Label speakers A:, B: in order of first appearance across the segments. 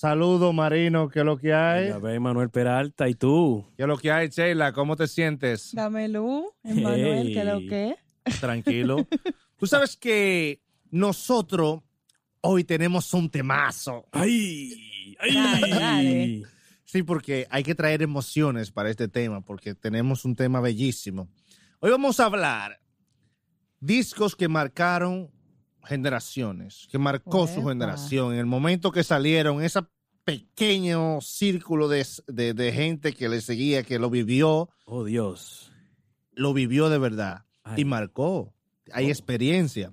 A: Saludo, Marino, ¿qué es lo que hay?
B: Ya ve, Manuel Peralta, ¿y tú?
A: ¿Qué es lo que hay, Sheila? ¿Cómo te sientes?
C: Dame luz, Emanuel, ¿qué es lo que?
A: Tranquilo. Tú sabes que nosotros hoy tenemos un temazo.
B: ¡Ay! ¡Ay!
C: Dale, dale.
A: Sí, porque hay que traer emociones para este tema, porque tenemos un tema bellísimo. Hoy vamos a hablar discos que marcaron generaciones, que marcó su generación en el momento que salieron, ese pequeño círculo de, de- de gente que le seguía, que lo vivió,
B: Oh, Dios.
A: lo vivió de verdad
B: Ay.
A: y marcó. Hay
B: Oh.
A: experiencia.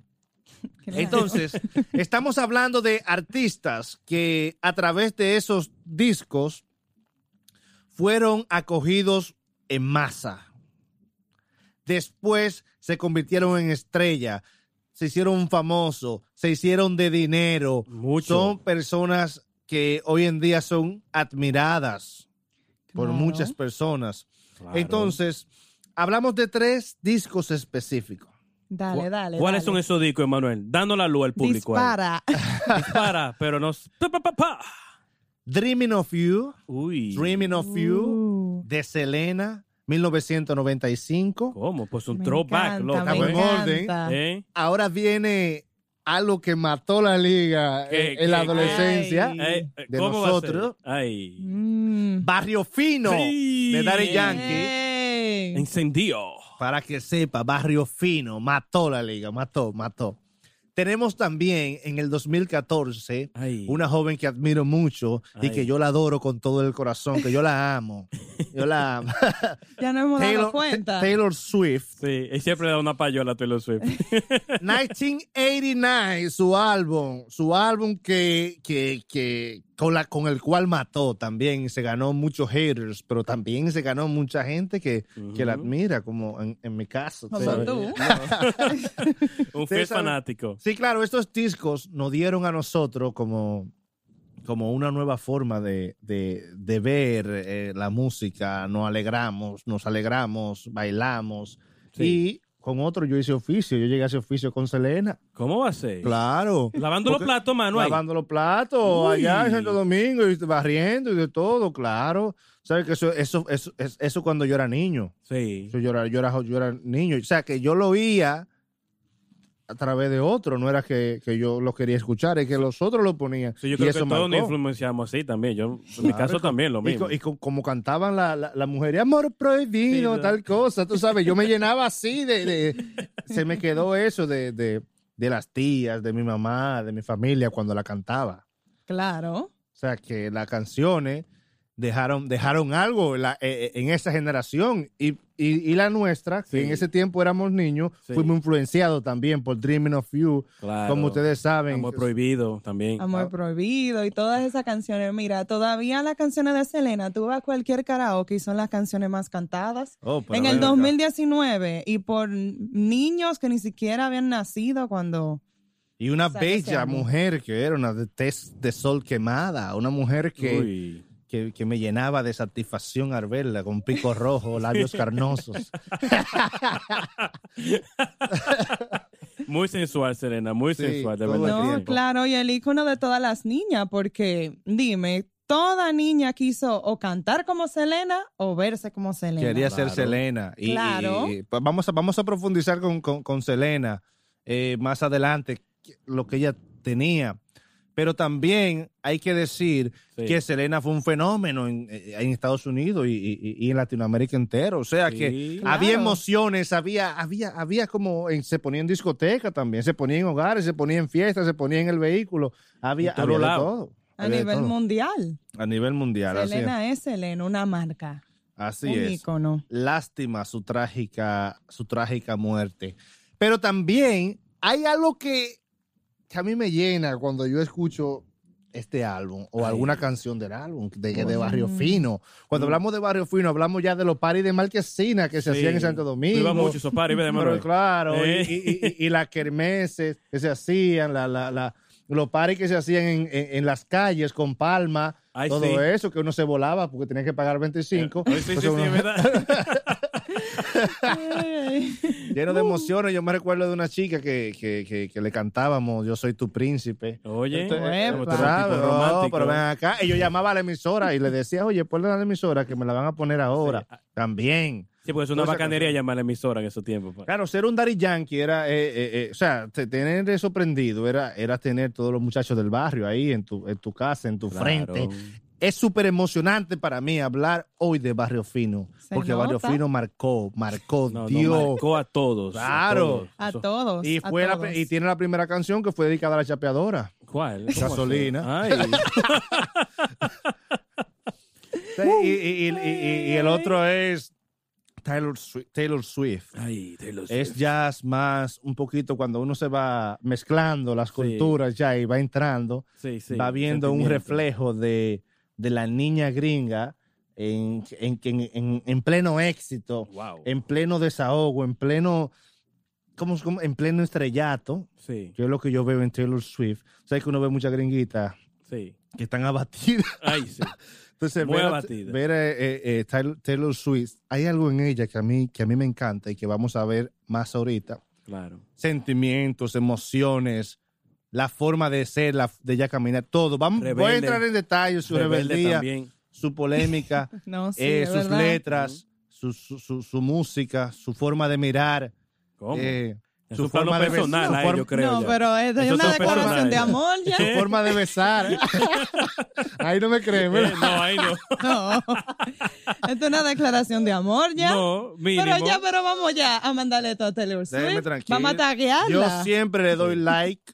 A: Entonces, estamos hablando de artistas que a través de esos discos fueron acogidos en masa. Después se convirtieron en estrella, se hicieron famosos, se hicieron de dinero.
B: Mucho.
A: Son personas que hoy en día son admiradas por
C: Claro.
A: muchas personas.
B: Claro.
A: Entonces, hablamos de tres discos específicos.
C: Dale, dale.
B: ¿Cuáles
C: dale.
B: son esos discos, Emanuel? Dando la luz al público. ahí.
C: Dispara.
B: Dispara, pero no. Pa, pa, pa, pa.
A: Dreaming of You,
B: Uy.
A: Dreaming of You
C: Uh,
A: de Selena, 1995.
B: ¿Cómo? Pues un
C: me
B: throwback,
C: encanta,
B: loco.
A: Estamos en orden.
B: ¿Eh?
A: Ahora viene algo que mató la liga
B: ¿Qué,
A: en, la adolescencia
C: Ay.
A: De
B: ¿Cómo va a
A: nosotros.
B: ser? Ay.
A: Barrio Fino
B: Sí.
A: de Daddy Yankee.
B: Encendió.
A: Para que sepa, Barrio Fino mató la liga, mató, mató. Tenemos también en el 2014
B: Ay.
A: una joven que admiro mucho y que yo la adoro con todo el corazón, que yo la amo. Yo la amo.
C: Ya no hemos dado cuenta.
A: Taylor Swift.
B: Sí, y siempre da una payola a Taylor Swift.
A: 1989, su álbum, su álbum que, que, que con, la, con el cual mató también, y se ganó muchos haters, pero también se ganó mucha gente que, que la admira, como en, en mi caso. ¿sabes?
C: tú.
B: Un fiel fanático.
A: Sí, claro, estos discos nos dieron a nosotros como, como una nueva forma de, de, de ver eh, la música, nos alegramos, nos alegramos, bailamos.
B: Sí.
A: Y con otro yo hice oficio, yo llegué a ese oficio con Selena.
B: ¿Cómo va a ser?
A: Claro.
B: Lavando los platos, Manuel.
A: Lavando los platos
B: Uy.
A: allá en Santo Domingo y barriendo y de todo, claro. ¿Sabes que eso, eso, eso, eso, eso cuando yo era niño?
B: Sí.
A: Yo, era, yo, era, yo era niño. O sea, que yo lo oía a través de otro, no era que, que yo lo quería escuchar, es que los otros lo ponían.
B: Sí, yo
A: y
B: creo
A: eso
B: que todos nos influenciamos así también. Yo, en mi caso también lo mismo.
A: y co- como cantaban la, la, la mujer, y amor prohibido,
B: Sí,
A: tal cosa, tú sabes, yo me llenaba así de, de- se me quedó eso de, de, de las tías, de mi mamá, de mi familia cuando la cantaba.
C: Claro.
A: O sea, que las canciones dejaron, dejaron algo la- eh, eh, en esa generación y, y, y la nuestra, que en ese tiempo éramos niños,
B: Sí.
A: fuimos influenciados también por Dreaming of You,
B: Claro.
A: como ustedes saben.
B: Amor prohibido también.
C: Amor prohibido y todas esas canciones. Mira, todavía las canciones de Selena, tú vas a cualquier karaoke y son las canciones más cantadas.
A: Oh,
C: en el
A: acá.
C: 2019 y por niños que ni siquiera habían nacido cuando...
A: Y una bella mujer que era una de tez de sol quemada, una mujer que,
B: Uy.
A: Que, que me llenaba de satisfacción al verla, con pico rojo, labios carnosos.
B: Muy sensual, Serena. Muy
A: Sí,
B: sensual, de verdad.
C: No, claro, y el icono de todas las niñas, porque dime, toda niña quiso o cantar como Selena o verse como Selena.
A: Quería ser. Selena. Y,
C: Claro.
A: y- pues vamos, a, vamos a profundizar con, con, con Selena eh, más adelante, lo que ella tenía. Pero también hay que decir
B: Sí.
A: que Selena fue un fenómeno en, eh, en Estados Unidos y, y- y en Latinoamérica entero. O sea
B: Sí.
A: que
C: Claro.
A: había emociones, había, había, había como, en- se ponía en discoteca también, se ponía en hogares, se ponía en fiestas, se ponía en el vehículo. Había, había de todo.
C: A
A: había
C: nivel
A: todo.
C: mundial.
A: A nivel mundial. así es.
C: Selena es Selena, una marca,
A: Así
C: un
A: es.
C: icono.
A: lástima su trágica, su trágica muerte. Pero también hay algo que, que a mí me llena cuando yo escucho este álbum o
B: Ay.
A: alguna canción del álbum de, de. Barrio Fino. Cuando
B: Mm.
A: hablamos de Barrio Fino, hablamos ya de los paris de Marquesina que se
B: Sí.
A: hacían en Santo Domingo.
B: Iba mucho esos paris, ¿verdad,
A: Pero claro, y-
B: Eh.
A: y, y- y las kermeses que se hacían, la, la, la- los paris que se hacían en, en- en las calles con palma,
B: Ay,
A: todo
B: sí.
A: eso, que uno se volaba porque tenía que pagar 25.
B: Ay, sí, sí,
A: uno-
B: ¿verdad?
A: Lleno de emociones. Yo me recuerdo de una chica que, que, que, que le cantábamos Yo soy tu príncipe.
B: Oye, tipo
A: Oh,
B: romántico.
A: pero ven acá. Y yo llamaba a la emisora y le decía, oye, ponle a la emisora que me la van a poner ahora.
B: Sí.
A: También.
B: Sí, porque es una bacanería llamar a la emisora en esos tiempos. pa.
A: Claro, ser un Daddy Yankee era, eh, eh, eh, o sea, te- tener eso prendido era, era tener todos los muchachos del barrio ahí en tu, en tu casa, en tu
B: Claro.
A: frente. Es súper emocionante para mí hablar hoy de Barrio Fino,
C: Se
A: porque Barrio. Fino marcó, marcó,
B: No, no,
A: dio.
B: marcó a todos.
A: Claro.
C: A todos.
A: y,
C: a
A: fue la, y tiene la primera canción que fue dedicada a la chapeadora.
B: ¿Cuál? ¿Cómo
A: Gasolina.
B: Ay,
A: Y, y- y- y- y el otro es Taylor Swift. Taylor Swift.
B: ay, Taylor
A: Es
B: Swift.
A: jazz más un poquito cuando uno se va mezclando las
B: Sí.
A: culturas ya y va entrando,
B: Sí, sí,
A: va viendo un reflejo de, de la niña gringa en, en, en- en- en pleno éxito,
B: Wow.
A: en pleno desahogo, en pleno, ¿cómo, cómo? en pleno estrellato,
B: Sí,
A: que es lo que yo veo en Taylor Swift. Sabes que uno ve muchas gringuitas
B: sí.
A: que están abatidas.
B: Ay, sí.
A: Entonces,
B: Muy
A: ver,
B: abatida.
A: ver eh, eh, eh, Taylor, Taylor Swift, hay algo en ella que a mí que a mí me encanta y que vamos a ver más ahorita.
B: Claro.
A: Sentimientos, emociones, la forma de ser, la, de ella caminar, todo. Vamos, voy a entrar en detalle, su rebeldía,
B: también.
A: su polémica,
C: No, sí,
A: eh,
C: es
A: sus
C: verdad.
A: letras, su, su, su- su música, su forma de mirar,
B: ¿Cómo?
A: eh,
B: es
A: su forma de
B: personal,
A: su
B: ahí,
A: forma-
B: yo creo.
C: no,
B: ya.
C: pero es
B: Eso
C: una declaración de amor ya.
A: su forma de besar. Ahí no me creen,
B: Eh,
A: ¿verdad?
B: no, ahí no.
C: No. Esto es una declaración de amor ya.
B: No, mínimo.
C: pero ya, pero vamos ya a mandarle todo a Taylor
A: Déjeme
C: Swift.
A: tranquilo.
C: Vamos a taguearla.
A: Yo siempre le doy like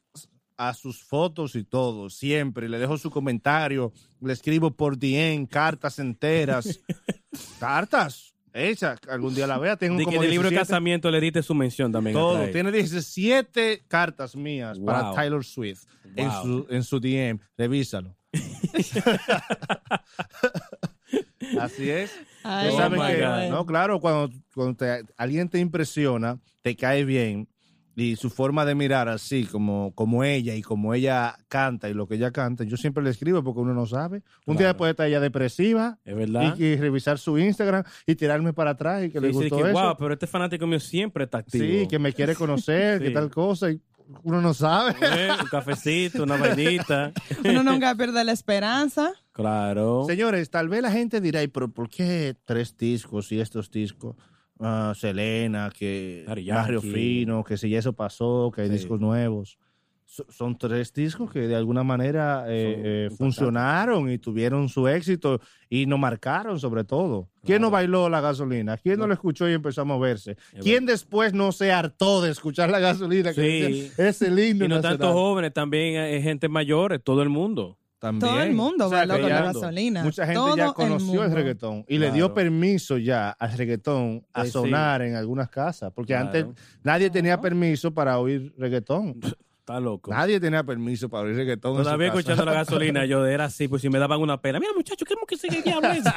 A: a sus fotos y todo, siempre. Le dejo su comentario, le escribo por DM, cartas enteras. cartas hechas, algún día la vea. Tengo
B: De que
A: como
B: en el libro de
A: 17,
B: casamiento le diste su mención también.
A: todo. Tiene 17 cartas mías para. Taylor Swift en, su, en su DM. Revísalo. Así es.
C: Ay,
B: Oh
A: que, no, claro, cuando, cuando te- alguien te impresiona, te cae bien y su forma de mirar así como, como ella y como ella canta y lo que ella canta, yo siempre le escribo porque uno no sabe. Un día
B: Claro.
A: puede estar ella depresiva
B: Es verdad.
A: y, y revisar su Instagram y tirarme para atrás y que le
B: Sí,
A: gustó
B: que,
A: eso.
B: wow, pero este fanático mío siempre está activo.
A: sí, que me quiere conocer, que
B: Sí.
A: tal cosa y uno no sabe.
B: Eh, un cafecito, una vainita.
C: Uno nunca pierde la esperanza.
B: Claro.
A: Señores, tal vez la gente dirá, "Ay, pero ¿por qué tres discos y estos discos? Ah, Selena, que Barrio. Fino, que si ya eso pasó, que hay
B: Sí.
A: discos nuevos. So- son tres discos que de alguna manera eh, eh, funcionaron y tuvieron su éxito y nos marcaron sobre todo. ¿Quién no bailó la gasolina? ¿Quién no,
B: No.
A: lo escuchó y empezó a moverse? ¿Quién después no se hartó de escuchar la gasolina? Que
B: Sí.
A: decía, es el himno
B: Y no
A: nacional"?
B: tanto jóvenes, también hay gente mayor, todo el mundo.
A: También.
C: Todo el mundo
A: O sea,
C: bailó
A: que
C: con la gasolina.
A: Mucha gente
C: Todo
A: ya conoció el,
C: mundo.
A: reggaetón y le dio permiso ya al reggaetón a
B: sí.
A: sonar en algunas casas, porque
B: Claro.
A: antes nadie tenía permiso para oír reggaetón.
B: Está loco.
A: Nadie tenía permiso para oír reggaetón. en su
B: Todavía
A: casa.
B: escuchando la gasolina, yo era así, pues si me daban una pena. Mira, muchacho, ¿qué que sigue diablo ese?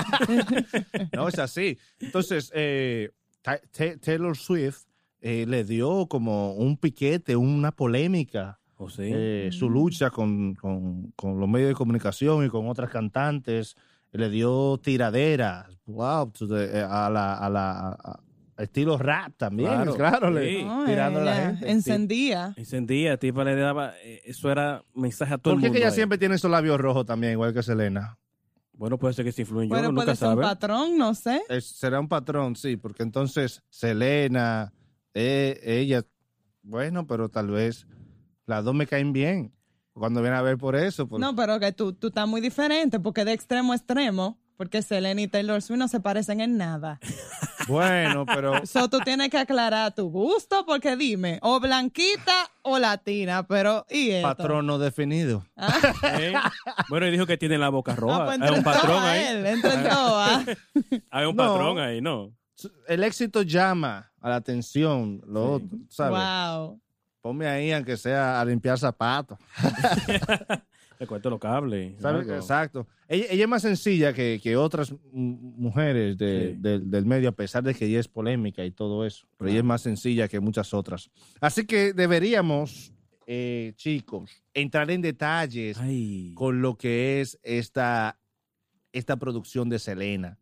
A: No, es así. Entonces, eh, Ta- Ta- Taylor Swift eh, le dio como un piquete, una polémica, Eh, su lucha con, con- con los medios de comunicación y con otras cantantes. Le dio tiraderas, wow, the- eh, a la, a la a- estilo rap también,
B: Claro,
A: claro, le-.
C: No,
A: tirando a la gente.
C: Encendía.
B: Encendía, tipo le daba, eh, eso era mensaje a todo
A: ¿Por
B: el
A: qué
B: mundo.
A: que ella
B: ahí.
A: siempre tiene esos labios rojos también, igual que Selena?
B: Bueno, puede ser que se influyen,
C: Bueno,
B: yo
C: puede
B: nunca
C: ser un patrón, no sé.
A: Es- será un patrón, sí, porque entonces Selena, eh, ella, bueno, pero tal vez las dos me caen bien. Cuando viene a ver por eso, por-
C: No, pero que tú, tú estás muy diferente, porque de extremo a extremo, porque Selena y Taylor Swift no se parecen en nada.
A: bueno, pero
C: So, tú tienes que aclarar tu gusto, porque dime, o blanquita o latina, pero ¿y esto?
A: patrón no definido.
B: ¿Eh? Bueno, y dijo que tiene la boca
C: Ah,
B: roja.
C: pues
B: Hay un patrón ahí.
C: él.
B: Hay un
A: No.
B: patrón ahí, ¿no?
A: El éxito llama a la atención, lo
B: Sí.
A: otro, ¿sabes?
C: Wow.
A: Ponme ahí, aunque sea a limpiar zapatos.
B: Le cuento los cables.
A: Exacto. Ella, ella es más sencilla que, que otras mujeres de-
B: Sí.
A: del- del medio, a pesar de que ella es polémica y todo eso. Pero ella es más sencilla que muchas otras. Así que deberíamos, eh, chicos, entrar en detalles
B: Ay.
A: con lo que es esta, esta producción de Selena,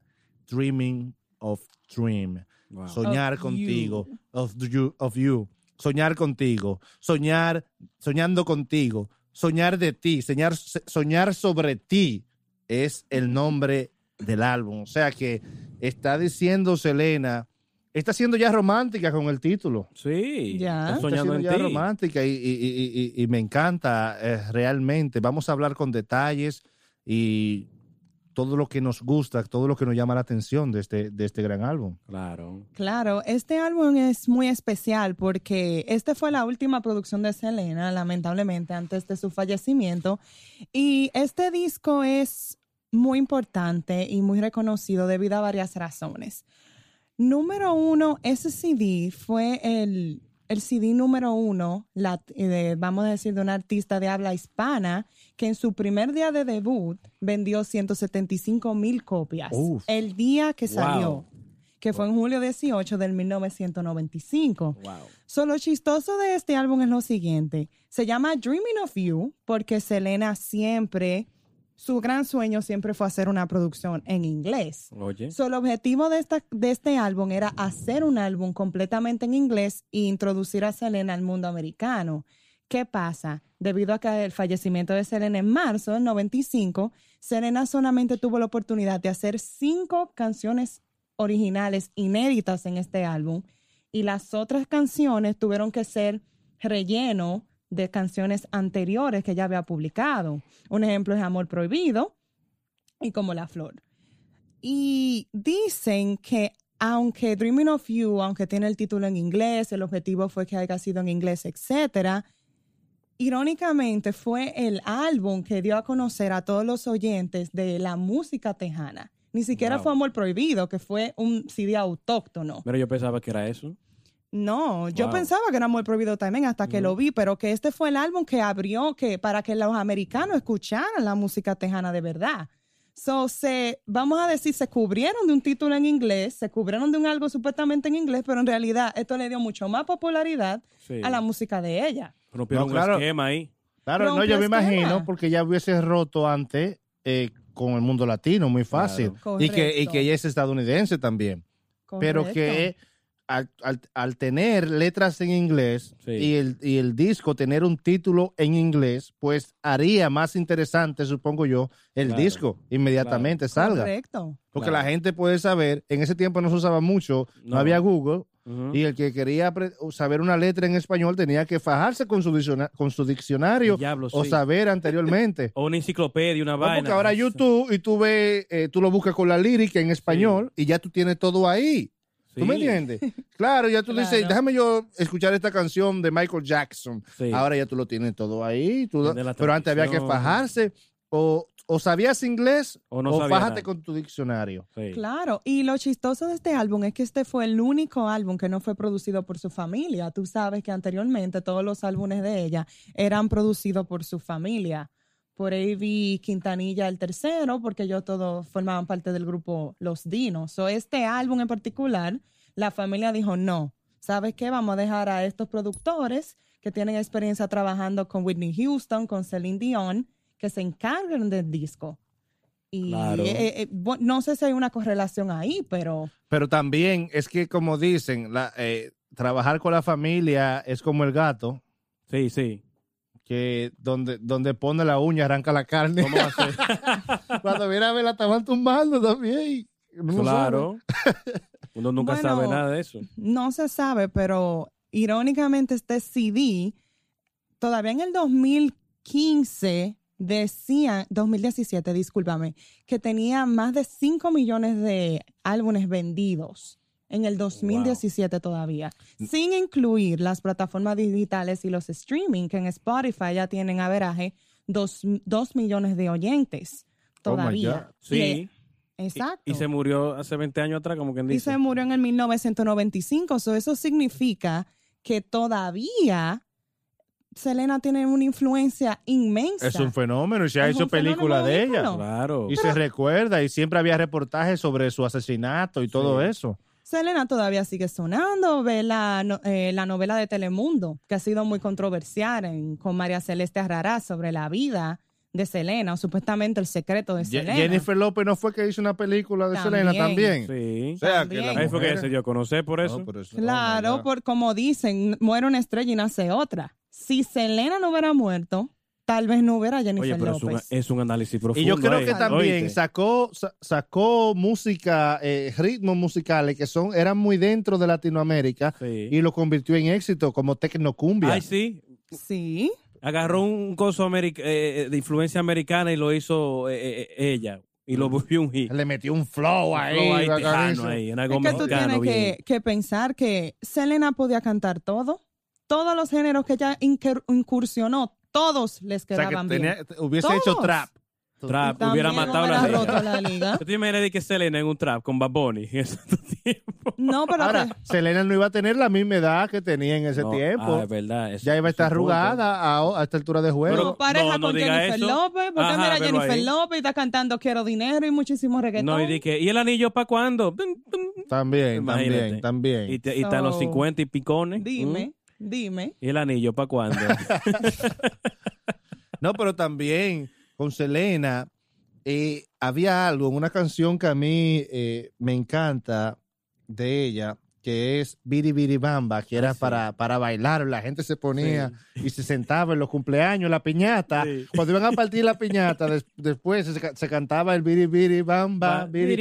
A: Dreaming of Dream.
B: Wow.
A: Soñar
C: Of
A: contigo.
C: you.
A: Of you. Of you. Soñar contigo. Soñar, soñando contigo. Soñar de ti. Soñar, soñar sobre ti es el nombre del álbum. O sea que está diciendo Selena, está siendo ya romántica con el título.
B: Sí.
C: Ya.
A: Está
B: soñando
A: siendo
B: en
A: ya
B: ti.
A: romántica y, y- y- y- y me encanta eh, realmente. Vamos a hablar con detalles y todo lo que nos gusta, todo lo que nos llama la atención de este, de este gran álbum.
B: Claro.
C: Claro, este álbum es muy especial porque esta fue la última producción de Selena, lamentablemente, antes de su fallecimiento. Y este disco es muy importante y muy reconocido debido a varias razones. Número uno, ese CD fue el, el CD número uno, la- de, vamos a decir, de un artista de habla hispana que en su primer día de debut vendió 175 mil copias.
A: Uf.
C: El día que
B: Wow.
C: salió, que fue en julio 18 del 1995.
B: Wow.
C: So, lo chistoso de este álbum es lo siguiente. Se llama Dreaming of You porque Selena siempre, su gran sueño siempre fue hacer una producción en inglés.
B: Oye.
C: So, el objetivo de, esta, de este álbum era hacer un álbum completamente en inglés e introducir a Selena al mundo americano. ¿Qué pasa? Debido a que el fallecimiento de Selena en marzo del 95, Selena solamente tuvo la oportunidad de hacer cinco canciones originales inéditas en este álbum y las otras canciones tuvieron que ser relleno de canciones anteriores que ella había publicado. Un ejemplo es Amor Prohibido y Como la Flor. Y dicen que aunque Dreaming of You, aunque tiene el título en inglés, el objetivo fue que haya sido en inglés, etcétera, irónicamente fue el álbum que dio a conocer a todos los oyentes de la música tejana. Ni siquiera
B: Wow.
C: fue Amor Prohibido, que fue un CD autóctono.
B: Mira, yo pensaba que era eso.
C: No, yo
B: Wow.
C: pensaba que era Amor Prohibido también hasta que lo vi, pero que este fue el álbum que abrió que para que los americanos escucharan la música tejana de verdad. So, se, vamos a decir, se cubrieron de un título en inglés, se cubrieron de un algo supuestamente en inglés, pero en realidad esto le dio mucho más popularidad
B: Sí.
C: a la música de ella.
B: Rompieron
A: No, claro.
B: un esquema ahí.
A: Claro, no, yo me
C: esquema.
A: imagino porque ya hubiese roto antes eh, con el mundo latino, muy fácil.
B: Claro.
A: Y que, y que ella es estadounidense también. Pero que al, al- al tener letras en inglés
B: Sí.
A: y, el, y el disco tener un título en inglés, pues haría más interesante, supongo yo, el
B: Claro.
A: disco inmediatamente salga.
C: Correcto.
A: Porque
B: Claro.
A: la gente puede saber, en ese tiempo no se usaba mucho, no,
B: No.
A: había Google, y el que quería saber una letra en español tenía que fajarse con su, dicciona- con su diccionario
B: Diablo,
A: o
B: sí.
A: saber anteriormente.
B: O una enciclopedia, una
A: No,
B: vaina.
A: porque ahora YouTube y tú ves, eh, tú lo buscas con la lírica en español y ya tú tienes todo ahí. ¿Tú me entiendes? Claro, ya tú
C: Claro.
A: dices, déjame yo escuchar esta canción de Michael Jackson.
B: Sí.
A: Ahora ya tú lo tienes todo ahí. tú- pero antes había que fajarse. O, o sabías inglés
B: O
A: o,
B: no sabía
A: fájate
B: nada.
A: con tu diccionario.
B: Sí.
C: Claro, y lo chistoso de este álbum es que este fue el único álbum que no fue producido por su familia. Tú sabes que anteriormente todos los álbumes de ella eran producidos por su familia. Por A.B. Quintanilla el tercero, porque ellos todos formaban parte del grupo Los Dinos. So, este álbum en particular, la familia dijo, no, ¿sabes qué? Vamos a dejar a estos productores que tienen experiencia trabajando con Whitney Houston, con Celine Dion, que se encarguen del disco. Y
B: Claro.
C: eh, eh, no sé si hay una correlación ahí, pero
A: Pero también es que, como dicen, la, eh, trabajar con la familia es como el gato,
B: Sí, sí.
A: Que donde, donde pone la uña arranca la carne.
B: ¿Cómo va a ser?
A: Cuando viene a ver, la estaban tumbando también. No
B: claro. Uno nunca
C: Bueno,
B: sabe nada de eso.
C: no se sabe, pero irónicamente este CD, todavía en el 2015 decía, 2017, discúlpame, que tenía más de 5 millones de álbumes vendidos en el 2017 todavía, sin incluir las plataformas digitales y los streaming, que en Spotify ya tienen averaje 2 millones de oyentes
A: Oh
C: todavía.
B: Sí.
C: Y- exacto.
B: Y, y se murió hace 20 años atrás, como quien
C: Y
B: dice.
C: se murió en el 1995. So, eso significa que todavía Selena tiene una influencia inmensa.
A: Es un fenómeno y se ha
C: Es
A: hecho película de ella.
B: Claro.
A: Y se recuerda y siempre había reportajes sobre su asesinato y todo eso.
C: Selena todavía sigue sonando. Ve la, no- eh, la novela de Telemundo, que ha sido muy controversial en- con María Celeste Arrarás sobre la vida de Selena, o supuestamente el secreto de
A: Ye-
C: Selena.
A: Jennifer López no fue que hizo una película de
C: También.
A: Selena también.
B: Sí.
A: O sea, que la
B: Ahí fue que
A: mujer-
B: se dio a conocer por eso.
A: No, pero eso-
C: Claro,
A: oh
C: por como dicen, muere una estrella y nace otra. Si Selena no hubiera muerto, tal vez no hubiera Jennifer
B: Oye, pero es un,
C: López.
B: es un análisis profundo.
A: Y yo creo
B: ahí,
A: que también
B: ¿oíste?
A: sacó, sa- sacó música, eh, ritmos musicales que son, eran muy dentro de Latinoamérica
B: Sí.
A: y lo convirtió en éxito como tecnocumbia.
B: Ay, sí.
C: Sí,
B: Agarró un coso americ- eh, de influencia americana y lo hizo eh, eh, ella. Y lo volvió un hit.
A: Le metió un flow ahí.
B: Flow ahí, tejano ahí, en algo
C: es que tú tienes que, que pensar que Selena podía cantar todo. Todos los géneros que ella incur- incursionó, todos les
A: O sea, que
C: quedaban bien.
A: hubiese
C: Todos.
A: hecho trap.
B: Trap,
C: También
B: hubiera matado
C: hubiera
B: la liga.
C: roto la liga.
B: ¿Tú te imaginas de que Selena en un trap con Bad Bunny en ese tiempo?
C: No, pero
A: Ahora,
C: que-
A: Selena no iba a tener la misma edad que tenía en ese
B: No,
A: tiempo.
B: ah, es verdad. eso-
A: ya iba a
B: es un
A: estar
B: punto.
A: arrugada a, a esta altura de juego.
B: Pero-
C: como pareja
B: no, no
C: con
B: diga
C: Jennifer
B: eso.
C: López, porque
B: Ajá,
C: mira,
B: velo
C: Jennifer
B: ahí.
C: López está cantando Quiero dinero y muchísimo reggaetón.
B: No, y di que, ¿y el anillo para cuándo?
A: También,
B: Imagínate.
A: también, también.
B: Y, te- y están los
C: So,
B: 50 y picones.
C: Dime, dime.
B: ¿Y el anillo para cuándo?
A: No, pero también con Selena eh, había algo, una canción que a mí eh, me encanta de ella, que es Biri Biri Bamba, que era
B: Ah, sí.
A: para, para bailar. La gente se ponía y se sentaba en los cumpleaños, la piñata.
B: Sí.
A: Cuando iban a partir la piñata, des- después se, se cantaba el Biri Biri Bamba.
B: Va,
A: biri-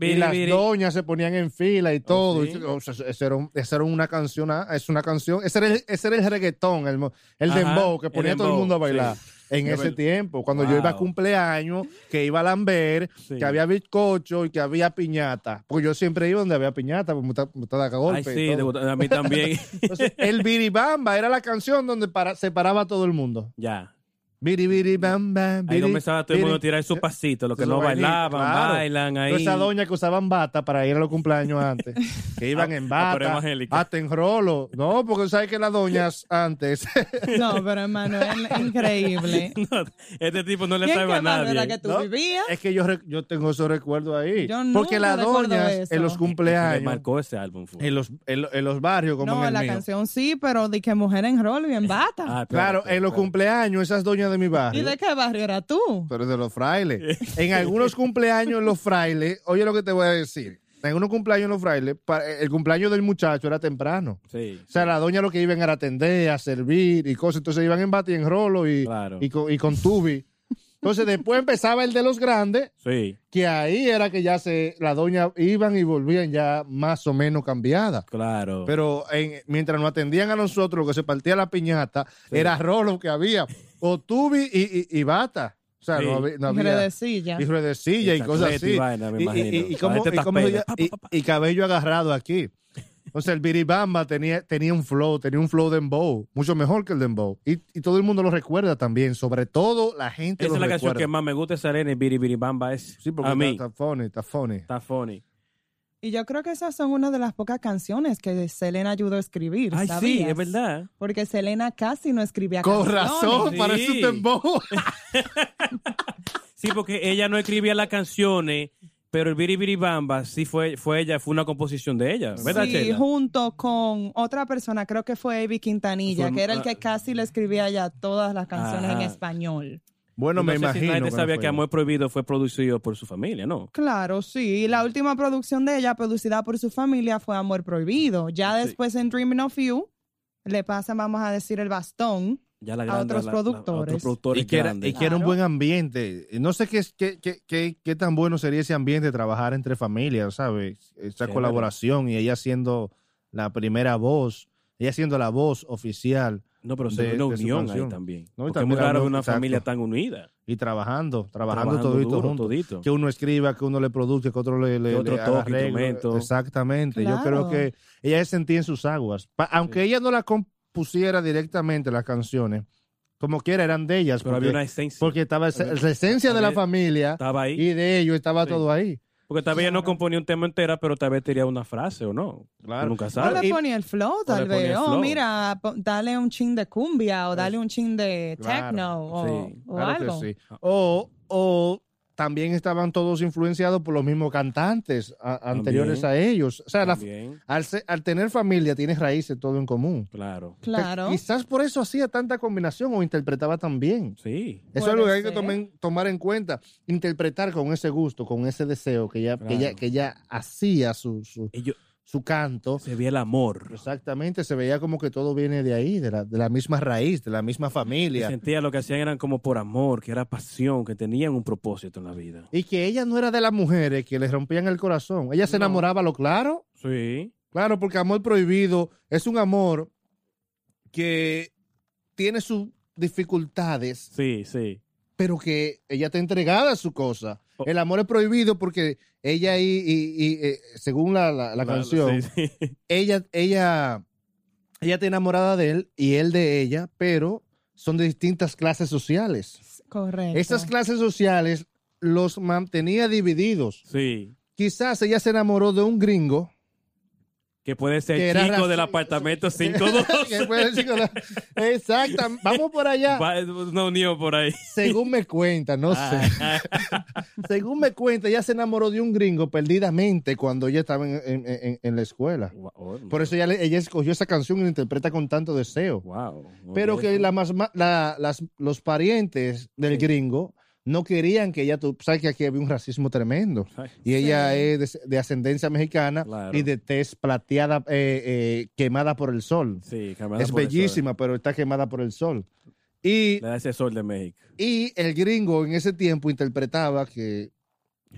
A: y las doñas se ponían en fila y todo.
B: sí?
A: Y, o sea, esa, era un- esa era una canción, ah, es una canción, ese era el, ese era el reggaetón, el, el
B: Ajá,
A: dembow que ponía a todo el mundo a bailar. En ese tiempo, cuando yo iba a cumpleaños, que iba a Lambert,
B: Sí.
A: que había bizcocho y que había piñata. Porque yo siempre iba donde había piñata, porque me gusta- me
B: Ay, sí,
A: y todo.
B: de- a mí también.
A: Entonces, el biribamba era la canción donde para, se paraba todo el mundo.
B: ya.
A: Biri, biri, bamba,
B: Ahí
A: biri,
B: comenzaba todo el mundo a tirar sus pasitos, los que no bailaban,
A: claro.
B: bailan ahí.
A: Toda esa doña que usaban bata para ir a los cumpleaños antes, que iban en
B: Ah,
A: bata, hasta en rolo. No, porque sabes que las doñas antes.
C: No, pero Emanuel, increíble.
B: No, este tipo no le
C: ¿Y en
B: sabe a nadie.
C: era que tú
A: ¿no?
C: vivías?
A: es que yo, yo tengo esos recuerdos ahí.
C: Yo
A: porque las doñas
C: eso.
A: en los
B: Me
A: cumpleaños,
B: marcó ese álbum. fue.
A: en los, en, lo- en los barrios como
C: No,
A: en el
C: la
A: mío.
C: canción sí, pero de que mujer en rol y en bata.
B: Ah,
A: Claro, en los cumpleaños, esas doñas de mi
C: ¿Y
A: barrio.
C: de qué barrio era tú?
A: Pero de los frailes. en algunos cumpleaños, los frailes, oye lo que te voy a decir. En algunos cumpleaños, los frailes, pa- el cumpleaños del muchacho era temprano.
B: Sí.
A: O sea, la doña lo que iban era atender, a servir y cosas. Entonces iban en bati, en rolo y,
B: Claro.
A: y, con, y con tubi. Entonces después empezaba el de los grandes,
B: Sí,
A: que ahí era que ya se, la doña iban y volvían ya más o menos cambiadas.
B: claro.
A: Pero en- mientras nos atendían a nosotros, lo que se partía la piñata era rolo que había, o tubi y, y, y bata. O sea,
B: Sí.
A: no había, no
C: Y
A: había-
C: redecilla.
A: y redecilla y,
B: Y
A: cosas así.
B: y vaina, me
A: cabello agarrado aquí. O sea, el Biribamba tenía, tenía un flow, tenía un flow de dembow, mucho mejor que el dembow. Y, y todo el mundo lo recuerda también, sobre todo la gente
B: Esa
A: lo
B: es la canción que más me gusta de Selena y Biri Biri Bamba es
A: Sí, porque
B: a mí.
A: Está, está funny, está funny.
B: Está funny.
C: Y yo creo que esas son una de las pocas canciones que Selena ayudó a escribir.
B: Ay, sí, es verdad.
C: Porque Selena casi no escribía
A: Con
C: canciones.
A: razón,
B: Sí.
A: parece un dembow.
B: Sí, porque ella no escribía las canciones, pero el Biri Biri Bamba sí fue, fue ella, fue una composición de ella, ¿verdad,
C: Sí, junto con otra persona, creo que fue Avi Quintanilla,
B: Fue-
C: que era el
B: ah.
C: que casi le escribía ya todas las canciones en español.
A: Bueno,
B: No
A: me
B: sé si
A: imagino.
B: gente
A: no
B: sabía
A: fue.
B: que Amor Prohibido fue producido por su familia, ¿no?
C: Claro, sí. Y la última producción de ella, producida por su familia, fue Amor Prohibido. Ya
B: Sí.
C: después en Dreaming of You, le pasan, vamos a decir, el bastón.
B: Ya la
C: A otros
B: la- la-
C: productores.
B: otros productores
A: Y que, era,
B: grandes.
A: y que era un buen ambiente. No sé qué, es- qué, qué, qué, qué tan bueno sería ese ambiente de trabajar entre familias, ¿sabes? Esa
B: Chévere.
A: colaboración y ella siendo la primera voz, ella siendo la voz oficial
B: No, pero se
A: de-
B: ve una unión ahí también.
A: No, y
B: Porque es muy raro una
A: exacto.
B: familia tan unida.
A: y trabajando, trabajando,
B: Trabajando
A: todito
B: duro, todito.
A: Que uno escriba, que uno le produzca, que otro le, le,
B: Que otro
A: le
B: toque, instrumento.
A: Exactamente. Yo creo que ella se sentía en sus aguas. Pa- aunque ella no la compusiera directamente las canciones, como quiera eran de ellas.
B: Pero
A: porque,
B: había una esencia.
A: porque estaba la esencia de la familia
B: Estaba ahí.
A: y de ellos estaba
B: Sí.
A: todo ahí.
B: Porque tal vez ella no componía un tema entera, pero tal vez tenía una frase o no.
A: Claro.
B: Nunca
C: O
B: sabes.
C: le
A: y-
C: ponía el flow, tal
B: le
C: vez. Oh, mira, dale un chin de cumbia o dale un chin de
A: Claro.
C: techno o,
B: Sí,
C: o
A: Claro
C: algo.
A: que sí. O, o también estaban todos influenciados por los mismos cantantes a- anteriores
B: También.
A: a ellos. O sea, la- al, se- al tener familia tienes raíces todo en común.
B: claro.
C: Claro.
A: Quizás por eso hacía tanta combinación o interpretaba tan bien.
B: Sí.
A: Eso es algo que hay que tomen- tomar en cuenta. Interpretar con ese gusto, con ese deseo que ella, que ella,
B: Claro.
A: que ella hacía su, su,
B: Ellos,
A: su canto.
B: se veía el amor.
A: Exactamente, se veía como que todo viene de ahí, de la, de la misma raíz, de la misma familia.
B: sentía lo que hacían eran como por amor, que era pasión, que tenían un propósito en la vida.
A: Y que ella no era de las mujeres que le rompían el corazón. Ella se
B: No.
A: enamoraba, lo claro.
B: Sí.
A: Claro, porque amor prohibido es un amor que tiene sus dificultades,
B: Sí, sí.
A: Pero que ella está entregada a su cosa.
B: Oh.
A: El amor es prohibido porque ella y, y- y, eh, según la, la- la canción,
B: sí, sí.
A: ella, ella, ella está enamorada de él y él de ella, pero son de distintas clases sociales.
C: Correcto.
A: Esas clases sociales los mantenía divididos.
B: Sí.
A: Quizás ella se enamoró de un gringo.
B: Que puede ser
A: Que
B: chico del apartamento 52.
A: que puede decir que la- Exacto. Vamos por allá.
B: Va- Una unión por ahí.
A: Según me cuenta, no sé.
B: Ah,
A: Según me cuenta, ella se enamoró de un gringo perdidamente cuando ella estaba en, en- en- en la escuela.
B: wow.
A: Por eso ella, ella escogió esa canción y la interpreta con tanto deseo.
B: Wow.
A: Pero que la más, la- las, los parientes del
B: Sí.
A: gringo no querían que ella, tú sabes que aquí había un racismo tremendo. Y ella
C: Sí.
A: es de, de ascendencia mexicana
B: Claro.
A: y de tez plateada, eh, eh, quemada por el sol.
B: Sí, caminando
A: es
B: por el sol.
A: bellísima, pero está quemada por el sol. Y,
B: Le da ese sol de México.
A: y el gringo en ese tiempo interpretaba que,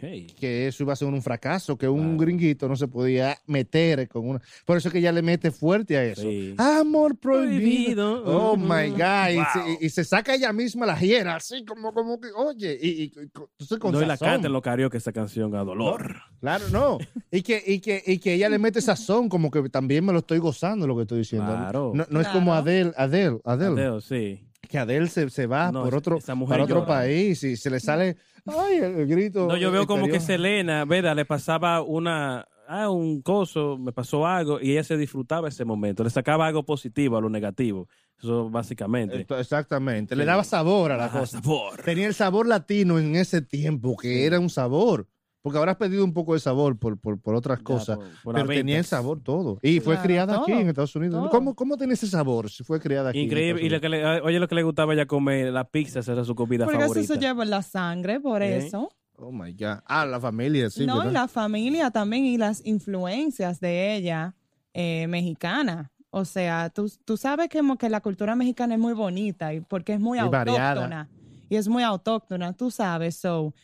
B: Hey.
A: que eso iba a ser un fracaso, que un
B: Claro.
A: gringuito no se podía meter con una... Por eso que ella le mete fuerte a eso.
B: Sí.
A: Amor prohibido.
B: Prohibido.
A: Oh
B: Mm.
A: my God. Y, se, y- y se saca ella misma la hiera, así como, como que, oye, y, y- y con- entonces con
B: No, y la canta en los karaoke esa canción a dolor.
A: Claro, no. Y que, y, que, y que ella le mete sazón, como que también me lo estoy gozando lo que estoy diciendo.
B: Claro.
A: No, no es como Adele, Adele, Adele.
B: Adele, sí.
A: Que Adele se, se va
B: No,
A: por otro, para otro país y se le sale, ay, el, el grito.
B: No, yo veo como que. Selena, ¿verdad? Le pasaba una, ah, un coso, me pasó algo y ella se disfrutaba ese momento. Le sacaba algo positivo a lo negativo. Eso básicamente.
A: Esto- Exactamente. Le daba sabor a la
B: Ajá,
A: cosa.
B: sabor.
A: Tenía el sabor latino en ese tiempo, que era un sabor. Porque ahora has perdido un poco de sabor por, por, por otras
B: Ya,
A: cosas.
B: por- por las
A: pero tenía el sabor todo. Y fue
C: Claro,
A: criada
C: todo,
A: aquí en Estados Unidos.
C: todo.
A: ¿Cómo, ¿Cómo tiene ese sabor si fue criada aquí? en
B: Increíble. Y lo que le, oye, lo que le gustaba ya comer, la pizza, esa era su comida
C: Porque
B: favorita.
C: eso se lleva la sangre, por
B: ¿Eh?
C: eso.
A: Oh my God. Ah, la familia, sí.
C: no, y
A: ¿verdad?
C: la familia también y las influencias de ella eh, mexicana. O sea, tú, tú sabes que, que la cultura mexicana es muy bonita y porque es muy
A: Y variada.
C: autóctona. Y es muy autóctona, tú sabes. So,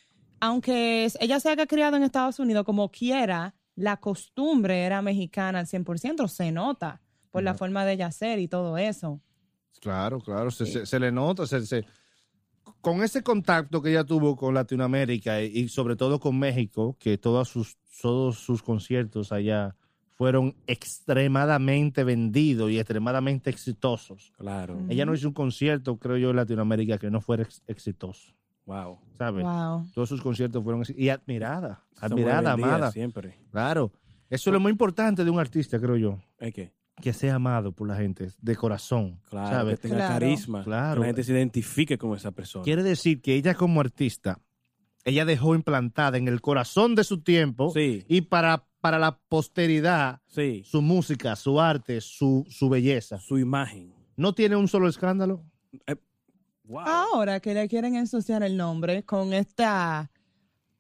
C: aunque ella se haya criado en Estados Unidos como quiera, la costumbre era mexicana al 100%, se nota por la forma de ella ser y todo eso.
A: Claro, claro. Se, se- se le nota. se- se- con ese contacto que ella tuvo con Latinoamérica y, y sobre todo con México, que todos sus, todos sus conciertos allá fueron extremadamente vendidos y extremadamente exitosos.
B: Claro.
C: Mm.
A: Ella no hizo un concierto, creo yo, en Latinoamérica que no fuera ex- exitoso,
B: Wow.
A: ¿sabes?
C: Wow.
A: Todos sus conciertos fueron exi- y admirada, admirada, amada.
B: Siempre.
A: Claro. Eso es lo muy importante de un artista, creo yo,
B: ¿Es que?
A: que sea amado por la gente de corazón,
B: Claro,
A: ¿sabes?
B: que tenga
C: Claro.
B: carisma.
A: Claro.
B: Que la gente se identifique con esa persona.
A: Quiere decir que ella como artista, ella dejó implantada en el corazón de su tiempo
B: Sí,
A: y para, para la posteridad
B: sí.
A: su música, su arte, su, su belleza.
B: Su imagen.
A: ¿No tiene un solo escándalo?
B: Wow.
C: Ahora que le quieren ensuciar el nombre con esta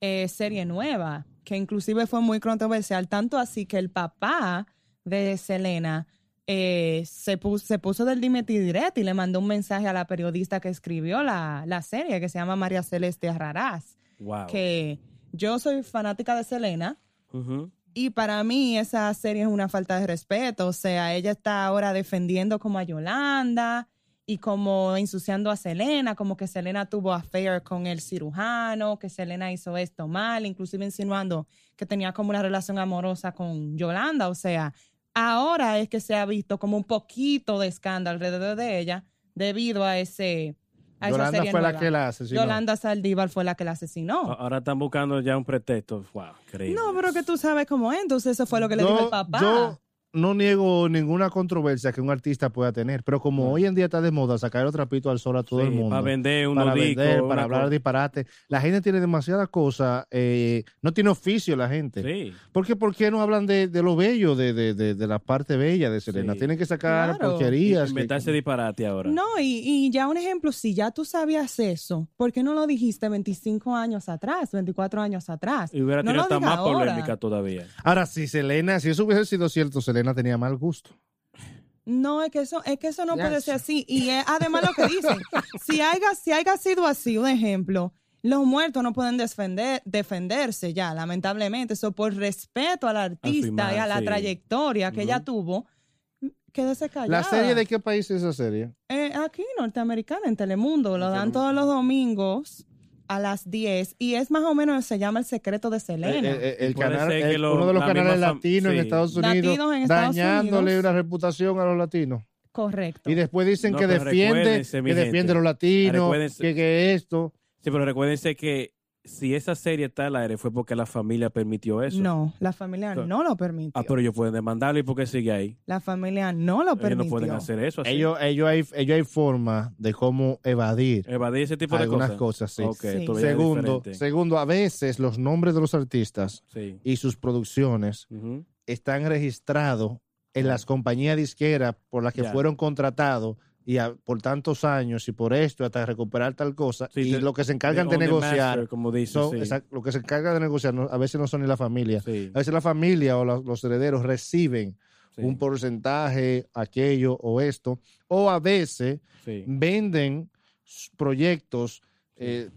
C: eh, serie nueva, que inclusive fue muy controversial, tanto así que el papá de Selena eh, se, puso, se puso del dimeti directo y le mandó un mensaje a la periodista que escribió la, la serie, que se llama María Celeste Raraz,
B: wow.
C: que yo soy fanática de Selena. Y para mí esa serie es una falta de respeto. O sea, ella está ahora defendiendo como a Yolanda y como ensuciando a Selena, como que Selena tuvo affair con el cirujano, que Selena hizo esto mal, inclusive insinuando que tenía como una relación amorosa con Yolanda. O sea, ahora es que se ha visto como un poquito de escándalo alrededor de ella debido a ese... A esa
A: Yolanda
C: serie
A: fue la que la asesinó.
C: Yolanda Saldívar fue la que la asesinó.
B: Ahora están buscando ya un pretexto. Wow, increíble.
C: No, pero que tú sabes cómo es, entonces eso fue lo que le dijo el papá.
A: Yo, no niego ninguna controversia que un artista pueda tener, pero como hoy en día está de moda sacar el trapito al sol a todo
B: Sí,
A: el mundo.
B: Para vender unos
A: para vender, para hablar disparate. La gente tiene demasiadas cosas, eh, no tiene oficio la gente.
B: Sí.
A: ¿Por qué, por qué no hablan de, de lo bello, de, de, de, de la parte bella de Selena?
B: Sí.
A: Tienen que sacar
C: Claro.
A: porquerías. que-
B: Inventarse disparate ahora.
C: No, y, y ya un ejemplo, si ya tú sabías eso, ¿por qué no lo dijiste 25 años atrás, 24 años atrás?
B: Y hubiera
C: no
B: tenido
C: lo
B: hasta más
C: ahora.
B: polémica todavía.
A: Ahora, si Selena, si eso hubiese sido cierto, Selena tenía mal gusto.
C: No, es que eso, es que eso no puede ser así. Y es además lo que dicen, si haya, si haya sido así, un ejemplo, los muertos no pueden defender, defenderse ya, lamentablemente. Eso por respeto al artista y a la
B: sí.
C: trayectoria que ella tuvo, quédese callada.
A: ¿La serie de qué país es esa serie?
C: Eh, aquí, norteamericana, en Telemundo. Lo dan todos los domingos a las 10 y es más o menos, se llama El Secreto de Selena.
A: Eh, eh, el canal,
B: ser que
A: el-
B: lo-
A: uno de los
B: la
A: canales latinos en. Estados Unidos,
C: Latinos en Estados
A: dañándole
C: Unidos.
A: una reputación a los latinos.
C: Correcto.
A: Y después dicen
B: No,
A: que defiende, que defiende a los latinos, que, que esto.
B: Sí, pero recuérdense que si esa serie está al aire fue porque la familia permitió eso.
C: No, la familia no lo permitió.
B: Ah, pero ellos pueden demandarlo y por qué sigue ahí.
C: La familia no lo
B: Ellos
C: permitió.
B: no pueden hacer eso así.
A: Ellos, ellos, hay, ellos hay forma de cómo evadir
B: Evadir ese tipo de
A: algunas
B: cosas.
A: cosas. sí.
B: Ok,
C: Sí.
A: Segundo, segundo, a veces los nombres de los artistas
B: Sí.
A: y sus producciones están registrados en las compañías disqueras por las que fueron contratados y a- por tantos años y por esto hasta recuperar tal cosa
B: Sí,
A: y
B: de-
A: lo que se encargan de, negociar
B: master, como dice,
A: son-
B: sí.
A: exact- lo que se encarga de negociar no- a veces no son ni la familia.
B: Sí,
A: a veces la familia o la- los herederos reciben un porcentaje aquello o esto o a veces venden proyectos eh,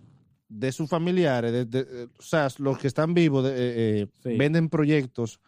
A: de sus familiares, de- eh, o sea, los que están vivos eh, venden proyectos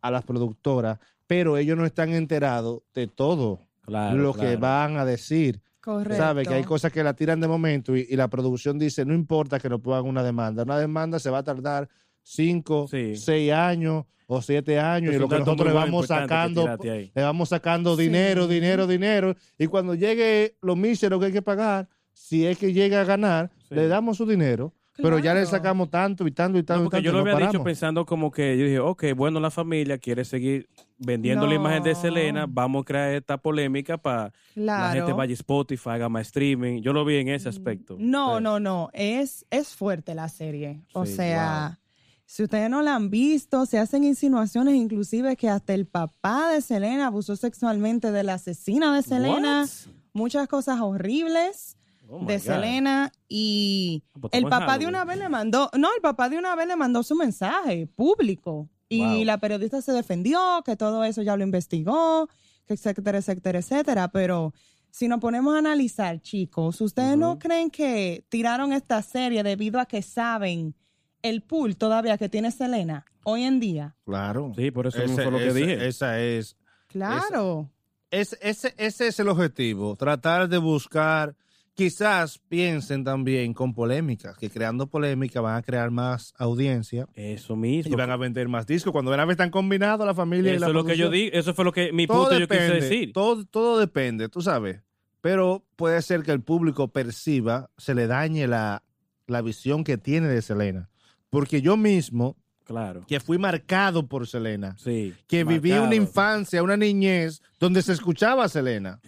A: a las productoras, pero ellos no están enterados de todo
B: Claro,
A: lo que van a decir.
C: Correcto.
A: Sabe que hay cosas que la tiran de momento y, y la producción dice, no importa que no pongan una demanda, una demanda se va a tardar cinco,
B: Sí.
A: seis años o siete años
B: Es
A: y lo que nosotros le vamos sacando le vamos sacando
C: Sí.
A: dinero, dinero, dinero. Y cuando llegue lo mísero que hay que pagar, si es que llega a ganar,
B: Sí.
A: le damos su dinero. Pero ya le sacamos tanto y tanto y tanto.
B: No,
A: y
B: porque
A: tanto,
B: yo lo había dicho pensando como que yo dije, ok, bueno, la familia quiere seguir vendiendo la imagen de. Selena, vamos a crear esta polémica para
C: Claro.
B: la gente vaya a Spotify, haga más streaming. Yo lo vi en ese aspecto.
C: No,
B: Sí.
C: no, no. Es, es fuerte la serie. O
B: Sí,
C: sea, si ustedes no la han visto, se hacen insinuaciones, inclusive que hasta el papá de Selena abusó sexualmente de la asesina de Selena.
B: What?
C: Muchas cosas horribles
B: Oh
C: de
B: God.
C: Selena. Y
B: Pues
C: el papá de una vez le mandó, no, el papá de una vez le mandó su mensaje público. Y
B: Wow.
C: la periodista se defendió, que todo eso ya lo investigó, que etcétera, etcétera, etcétera. Pero si nos ponemos a analizar, chicos, ¿ustedes no creen que tiraron esta serie debido a que saben el pool todavía que tiene Selena hoy en día?
A: Claro.
B: Sí, por eso
A: Ese-
B: fue lo que
A: ese-
B: dije.
A: Esa es.
C: Claro.
A: es- ese, ese es el objetivo. Tratar de buscar. Quizás piensen también con polémicas, que creando polémica van a crear más audiencia
B: Eso
A: y
B: mismo.
A: van a vender más discos. Cuando ven a ver están combinados la familia y
B: Eso
A: la
B: es lo que yo di, eso fue lo que mi punto yo quise decir.
A: Todo, todo depende, tú sabes. Pero puede ser que el público perciba, se le dañe la, la visión que tiene de Selena. Porque yo mismo,
B: Claro.
A: que fui marcado por Selena,
B: Sí.
A: que viví una infancia, una niñez donde se escuchaba a Selena,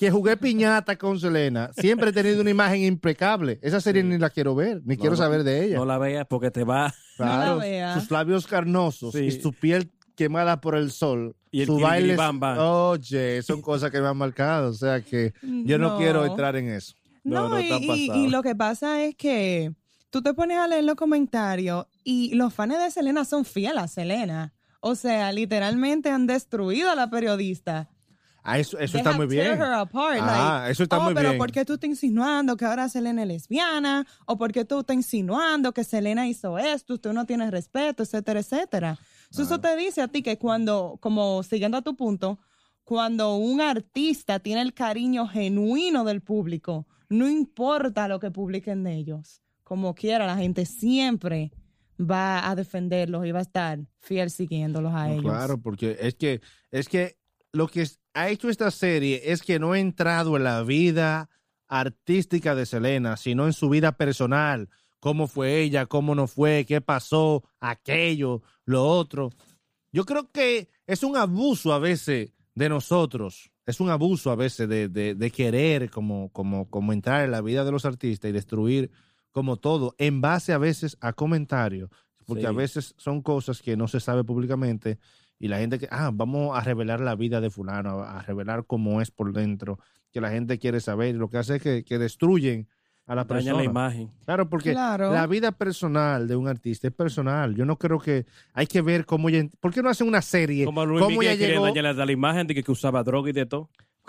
A: que jugué piñata con Selena, siempre he tenido una imagen impecable. Esa serie
B: Sí.
A: ni la quiero ver, ni
B: No,
A: quiero
B: no,
A: saber de ella.
B: No la veas porque te va.
A: Claro,
C: la vea.
A: sus labios carnosos
B: Sí.
A: y su piel quemada por el sol.
B: Y el
A: su baile. Oye, son cosas que me han marcado. O sea que yo no,
C: No.
A: quiero entrar en eso.
C: No,
B: No, no,
C: y,
B: está
C: y- y lo que pasa es que tú te pones a leer los comentarios y los fans de Selena son fieles a Selena. O sea, literalmente han destruido a la periodista.
A: Ah, eso eso está muy bien.
C: apart,
A: Ah,
C: like,
A: eso está
C: oh,
A: muy
C: pero
A: bien.
C: ¿por qué tú estás insinuando que ahora Selena es lesbiana? ¿O por qué tú estás insinuando que Selena hizo esto? Tú no tienes respeto, etcétera, etcétera. So, Eso te dice a ti que cuando, como siguiendo a tu punto, cuando un artista tiene el cariño genuino del público, no importa lo que publiquen de ellos, como quiera, la gente siempre va a defenderlos y va a estar fiel siguiéndolos a
A: No,
C: ellos.
A: Claro, porque es que, es que lo que ha hecho esta serie es que no ha entrado en la vida artística de Selena, sino en su vida personal. Cómo fue ella, cómo no fue, qué pasó, aquello, lo otro. Yo creo que es un abuso a veces de nosotros. Es un abuso a veces de, de- de querer como, como, como entrar en la vida de los artistas y destruir como todo en base a veces a comentarios. Porque
B: Sí.
A: a veces son cosas que no se sabe públicamente y la gente que, ah, vamos a revelar la vida de fulano, a revelar cómo es por dentro, que la gente quiere saber. Lo que hace es que, que destruyen a la
B: Daña la
A: persona.
B: imagen.
A: Claro, porque
C: Claro.
A: la vida personal de un artista es personal. Yo no creo que hay que ver cómo ella... ¿Por qué no hacen una serie?
B: Como Luis
A: ¿Cómo ella
B: Miguel quería
A: llegó?
B: dañar la, la imagen de que, que usaba droga y de todo.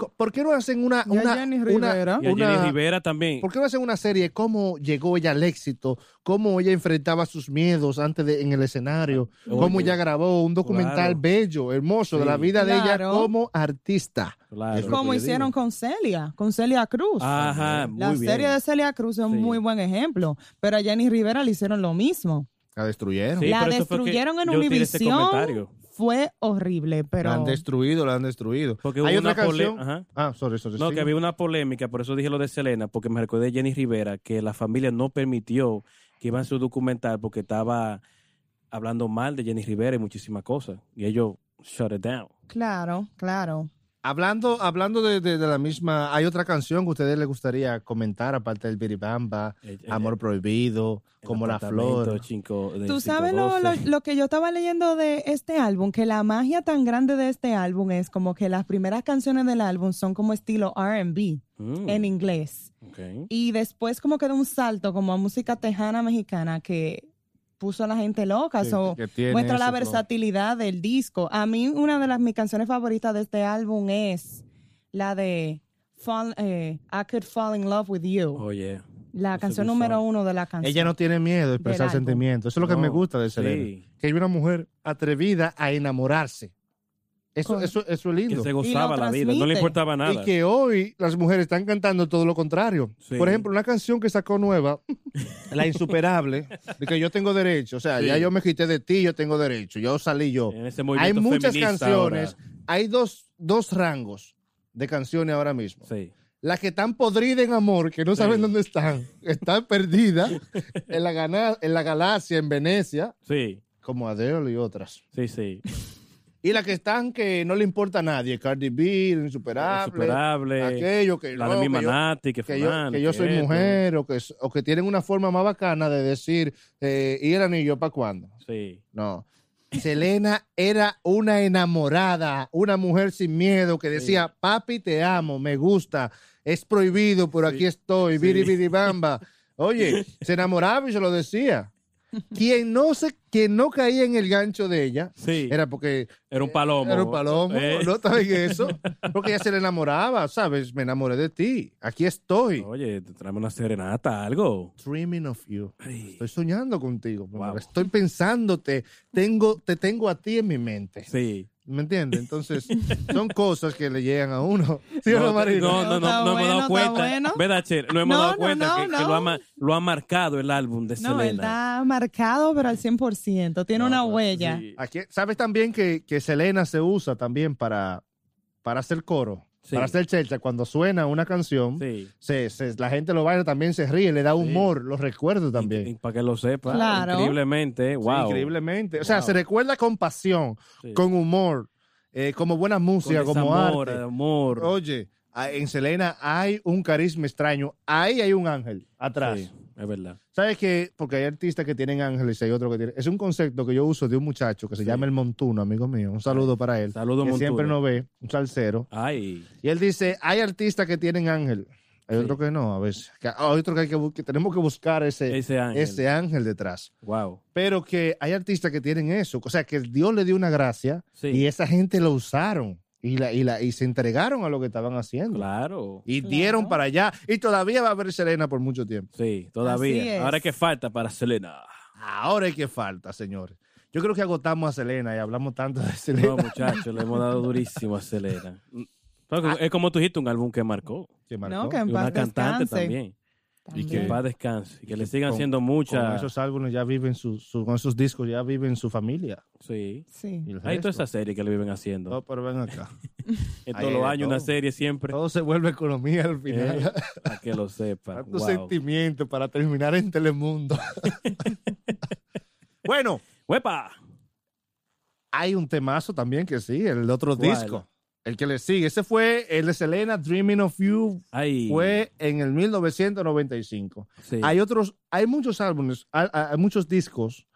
A: ¿Por qué no hacen una...
C: Y a
A: una,
C: Jenny
A: una-
C: Rivera.
B: Y a
A: una-
B: Jenny Rivera también.
A: ¿Por qué no hacen una serie cómo llegó ella al éxito? ¿Cómo ella enfrentaba sus miedos antes de en el escenario? ¿Cómo
B: Oye,
A: ella grabó un documental
B: claro.
A: bello, hermoso de la vida de ella como artista?
B: Claro.
C: Como hicieron
A: digo.
C: con Celia, con Celia Cruz.
B: Ajá, muy
C: La
B: bien.
C: serie de Celia Cruz es un
B: Sí.
C: muy buen ejemplo, pero a Jenny Rivera le hicieron lo mismo.
A: La destruyeron.
B: Sí,
C: la destruyeron en
B: yo
C: Fue horrible, pero
A: La han destruido, la han destruido.
B: Porque
A: Hay
B: hubo
A: otra
B: una pole-
A: canción.
B: Ajá.
A: Ah, sorry, sorry.
B: No, que había una polémica, por eso dije lo de Selena, porque me recordé de Jenny Rivera que la familia no permitió que iban a su documental porque estaba hablando mal de Jenny Rivera y muchísimas cosas. Y ellos shut it down.
C: claro, claro.
A: Hablando, hablando de, de- de la misma, hay otra canción que a ustedes les gustaría comentar, aparte del Biribamba,
B: El- el-
A: Amor Prohibido,
B: el
A: Como la Flor.
B: cinco-
C: Tú sabes lo,
B: 512.
C: lo- lo que yo estaba leyendo de este álbum, que la magia tan grande de este álbum es como que las primeras canciones del álbum son como estilo RB
B: Mm,
C: en inglés. Y después como que da un salto como a música tejana mexicana que puso a la gente loca.
A: Sí,
C: so, muestra la versatilidad del disco. A mí una de las mis canciones favoritas de este álbum es la de Fall- eh, I Could Fall in Love with You.
B: Oh, yeah.
C: la canción número
B: song.
C: uno de la canción.
A: Ella no tiene miedo de expresar sentimientos. Eso es lo que me gusta de Selena.
B: sí.
A: Que hay una mujer atrevida a enamorarse. Eso, eso, eso es
B: Que
A: lindo.
B: se gozaba la vida, no le importaba nada.
A: Y que hoy las mujeres están cantando todo lo contrario.
B: Sí.
A: Por ejemplo, una canción que sacó nueva, La Insuperable, de que yo tengo derecho. O sea,
B: Sí.
A: ya yo me quité de ti, yo tengo derecho. Yo salí yo.
B: En ese
A: Hay muchas canciones,
B: ahora.
A: hay dos, dos rangos de canciones ahora mismo.
B: Sí.
A: Las que están podridas en amor, que no
B: Sí.
A: saben dónde están, están perdidas en la, en la galaxia, en Venecia,
B: Sí,
A: como Adele y otras.
B: sí, sí.
A: Y las que están que no le importa a nadie, Cardi B, Insuperable,
B: Insuperable.
A: aquello que
B: La
A: no,
B: de mi
A: que yo-
B: Manati, que
A: yo, que yo soy
B: esto.
A: mujer o que, o que tienen una forma más bacana de decir, eh, ¿y el anillo para cuándo?
B: Sí.
A: No. Selena era una enamorada, una mujer sin miedo que decía, papi, te amo, me gusta, es prohibido, pero aquí estoy, biri biri bamba. Oye, se enamoraba y se lo decía. Quien no se, quien no caía en el gancho de ella,
B: Sí.
A: era porque
B: Era un palomo.
A: era un palomo,
B: Eh.
A: no saben eso, porque ella se le enamoraba, ¿sabes? Me enamoré de ti, aquí estoy.
B: Oye, te traemos una serenata, algo.
A: Dreaming of you.
B: Ay.
A: Estoy soñando contigo.
B: Wow.
A: estoy pensándote, tengo, te tengo a ti en mi mente.
B: Sí.
A: ¿Me entiendes? Entonces, son cosas que le llegan a uno. ¿Sí o no, Marina?
B: no, no, no,
C: Está
B: no hemos dado cuenta.
C: bueno.
B: ¿Verdad, Che? No hemos
C: No,
B: dado
C: no,
B: cuenta
C: no,
B: que, que
C: no.
B: lo, ha, lo ha marcado el álbum de
C: No,
B: Selena.
C: está marcado, pero al 100%. Tiene
B: No,
C: una huella.
B: sí.
A: Aquí, ¿Sabes también que, que Selena se usa también para, para hacer coro?
B: Sí.
A: Para hacer chelcha. Cuando suena una canción,
B: Sí.
A: se, se- la gente lo baila, también se ríe, le da humor, los recuerdos también.
B: Y- y para que lo sepa.
C: Claro.
B: Increíblemente.
A: Sí,
B: Wow.
A: increíblemente. O sea,
B: Wow.
A: se recuerda con pasión,
B: Sí.
A: con humor, eh, como buena música,
B: Con
A: como
B: desamor,
A: arte.
B: amor.
A: Oye, en Selena hay un carisma extraño. Ahí hay un ángel atrás.
B: Es verdad.
A: ¿Sabes qué? Porque hay artistas que tienen ángeles y hay otros que tienen. Es un concepto que yo uso de un muchacho que se
B: Sí.
A: llama El Montuno, amigo mío. Un saludo para él.
B: Saludo,
A: que
B: Montuno.
A: siempre nos ve, un salsero.
B: Ay.
A: Y él dice: hay artistas que tienen ángel. Hay
B: Sí.
A: otros que no, a veces. Hay otros que, hay que, que tenemos que buscar ese,
B: Ese ángel.
A: ese ángel detrás.
B: Wow.
A: Pero que hay artistas que tienen eso. O sea, que Dios le dio una gracia
B: Sí.
A: y esa gente lo usaron y, la, y, la, y se entregaron a lo que estaban haciendo.
B: Claro.
A: Y
C: Claro.
A: dieron para allá. Y todavía va a haber Selena por mucho tiempo.
B: Sí,
C: Así
B: todavía.
C: es.
B: Ahora que falta para Selena.
A: Ahora es que falta, señores. Yo creo que agotamos a Selena y hablamos tanto de Selena.
B: No, muchachos, le hemos dado durísimo a Selena. Es como tú dijiste, un álbum que marcó.
A: que marcó.
C: No, que en
B: Y una cantante
C: descanse.
B: También. Y que paz descanse. Y que le sigan
A: Con-
B: haciendo
A: Con
B: muchas.
A: esos álbumes ya viven su, su- con esos discos ya viven su familia.
B: Sí.
C: Sí.
B: Hay toda esa serie que le viven haciendo.
A: No, pero ven acá.
B: en todos los años, una serie siempre.
A: Todo se vuelve economía al final.
B: Eh, para que lo sepa.
A: Tanto
B: Wow.
A: sentimiento para terminar en Telemundo. bueno,
B: ¡Huepa!
A: hay un temazo también que sí, el otro
B: ¿Cuál?
A: disco. El que le sigue. Ese fue el de Selena, Dreaming of You.
B: Ay,
A: Fue en el 1995.
B: sí.
A: Hay otros, hay muchos álbumes, hay, hay muchos discos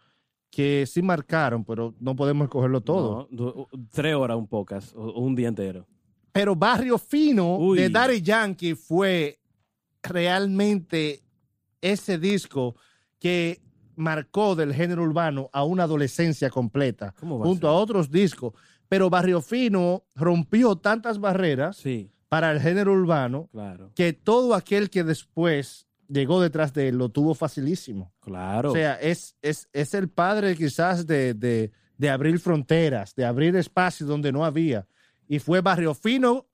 A: que sí marcaron, pero no podemos cogerlo todo.
B: No, tres horas un pocas, o, un día entero.
A: Pero Barrio Fino
B: Uy.
A: de Daddy Yankee fue realmente ese disco que marcó del género urbano a una adolescencia completa,
B: ¿Cómo va a
A: junto a otros discos. Pero Barrio Fino rompió tantas barreras
B: Sí,
A: para el género urbano
B: claro,
A: que todo aquel que después llegó detrás de él lo tuvo facilísimo.
B: claro.
A: O sea, es, es, es el padre quizás de, de, de abrir fronteras, de abrir espacios donde no había. Y fue Barrio Fino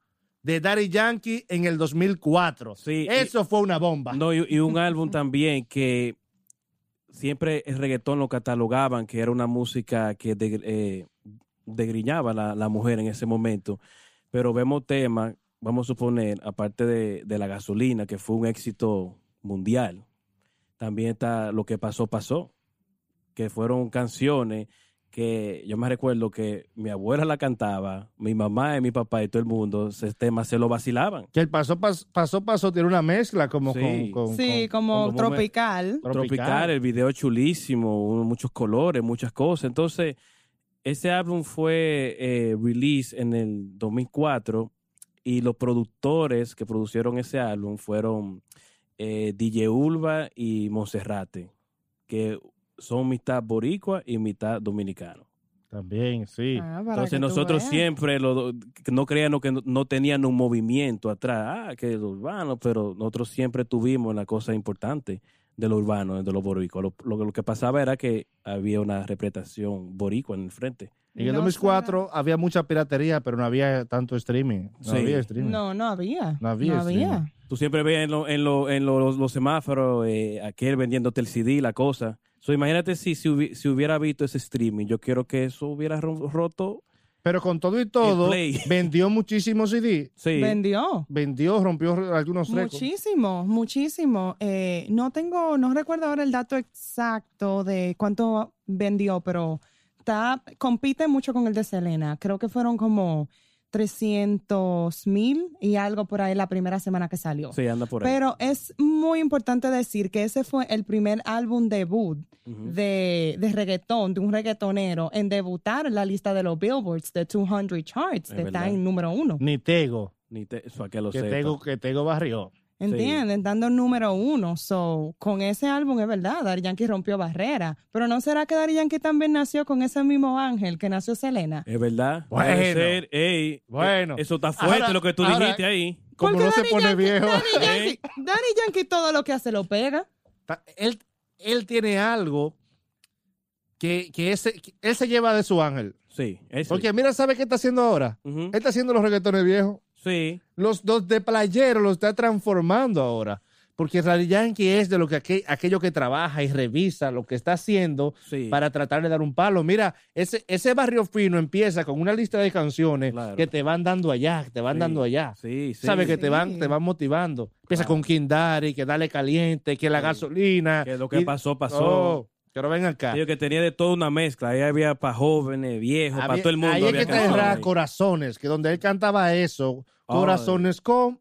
A: de Daddy Yankee en el 2004.
B: Sí,
A: Eso fue una bomba.
B: No, y, y un álbum también que siempre el reggaetón lo catalogaban, que era una música que de- eh, degriñaba la, la mujer en ese momento. Pero vemos temas, vamos a suponer, aparte de, de la gasolina, que fue un éxito mundial, también está lo que pasó, pasó, que fueron canciones que yo me recuerdo que mi abuela la cantaba, mi mamá y mi papá y todo el mundo, ese tema se lo vacilaban.
A: Que el paso, paso, paso, paso tiene una mezcla como
B: Sí.
A: con, con-
C: Sí,
A: con-
C: como,
B: como
C: tropical.
B: Tropical, el video chulísimo, muchos colores, muchas cosas. Entonces, ese álbum fue eh, release en el 2004 y los productores que producieron ese álbum fueron eh, DJ Ulva y Monserrate, que son mitad boricua y mitad dominicano.
A: También, sí.
C: Ah,
B: Entonces nosotros
C: veas.
B: siempre lo- no creíamos que no, no tenían un movimiento atrás, ah, que lo urbano, pero nosotros siempre tuvimos la cosa importante de lo urbano, de lo boricua. Lo, lo- lo que pasaba era que había una representación boricua en el frente.
A: En el
C: No
A: 2004 había mucha piratería, pero no había tanto streaming. No
B: Sí.
A: había streaming.
C: No, no había.
A: No había streaming.
B: Tú siempre veías en, lo- en, lo- en lo- los semáforos eh, aquel vendiéndote el CD, la cosa. So, imagínate si, si, hubi- si hubiera visto ese streaming, yo quiero que eso hubiera ro- roto.
A: Pero con todo y todo, vendió muchísimos CD.
B: Sí,
C: Vendió.
A: Vendió, rompió algunos récords.
C: Muchísimo, muchísimo. Eh, no tengo, no recuerdo ahora el dato exacto de cuánto vendió, pero está, compite mucho con el de Selena. Creo que fueron como 300 mil y algo por ahí la primera semana que salió.
B: sí, anda por ahí.
C: Pero es muy importante decir que ese fue el primer álbum debut de, de reggaetón, de un reggaetonero, en debutar en la lista de los Billboards de 200 Charts,
B: Es
C: que está
B: verdad.
C: en número uno.
A: Ni Tego.
B: Ni te, eso que lo
A: Que. Tego, que Tego barrió.
C: ¿Entienden? Dando número uno. So, con ese álbum es verdad, Daddy Yankee rompió barrera. Pero ¿no será que Daddy Yankee también nació con ese mismo ángel que nació Selena?
B: Es verdad.
A: Bueno.
B: Puede ser. Ey,
A: Bueno.
B: Eso está fuerte
A: Ahora-
B: lo que tú
A: ahora-
B: dijiste ahí.
A: Como no se pone
C: Yankee-
A: viejo.
C: Daddy Yankee, Daddy Yankee todo lo que hace lo pega.
A: Ta- Él, él tiene algo que, que, ese, que él se lleva de su ángel.
B: Sí, ese.
A: Porque mira, ¿sabe qué está haciendo ahora? Él está haciendo los reggaetones viejos.
B: Sí.
A: Los dos de playero los está transformando ahora. Porque Daddy Yankee es de lo que aquel- aquello que trabaja y revisa lo que está haciendo
B: Sí.
A: para tratar de dar un palo. Mira, ese, ese barrio fino empieza con una lista de canciones
B: Claro.
A: que te van dando allá, que te van
B: Sí.
A: dando allá.
B: Sí, sí.
A: ¿Sabes? Que te van, te van motivando. Empieza
B: Claro.
A: con Kindari, que dale caliente, que la
B: Sí.
A: gasolina.
B: Que lo que
A: Y-
B: pasó, pasó.
A: Oh, pero ven acá.
B: Digo que tenía de toda una mezcla. Ahí había para jóvenes, viejos, para todo el mundo.
A: Ahí hay
B: había
A: que
B: canciones
A: traer
B: ahí.
A: corazones, que donde él cantaba eso,
B: Ay.
A: corazones con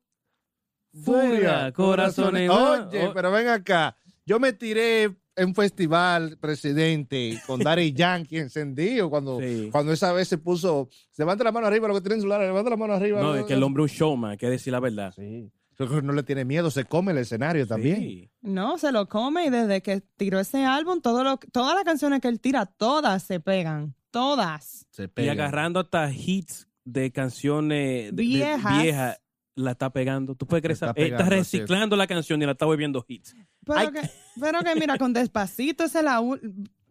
A: furia,
B: corazones.
A: Oye,
B: Oh.
A: pero ven acá. Yo me tiré en un festival, presidente, con Daddy Yankee encendido, cuando,
B: Sí.
A: cuando esa vez se puso, levanta la mano arriba, lo que tienen celular, levanta la mano arriba.
B: No, es que el hombre es un showman, hay que decir la verdad.
A: Sí. No le tiene miedo, se come el escenario también.
B: Sí.
C: No, se lo come y desde que tiró ese álbum, todo lo, todas las canciones que él tira, todas se pegan. Todas.
A: Se
B: Y
A: pega.
B: agarrando hasta hits de canciones de- de-
C: Viejas.
B: la está pegando. Tú puedes creer,
A: está es.
B: reciclando la canción y la está volviendo hits.
C: Pero, que, pero que mira, con Despacito, esa es la...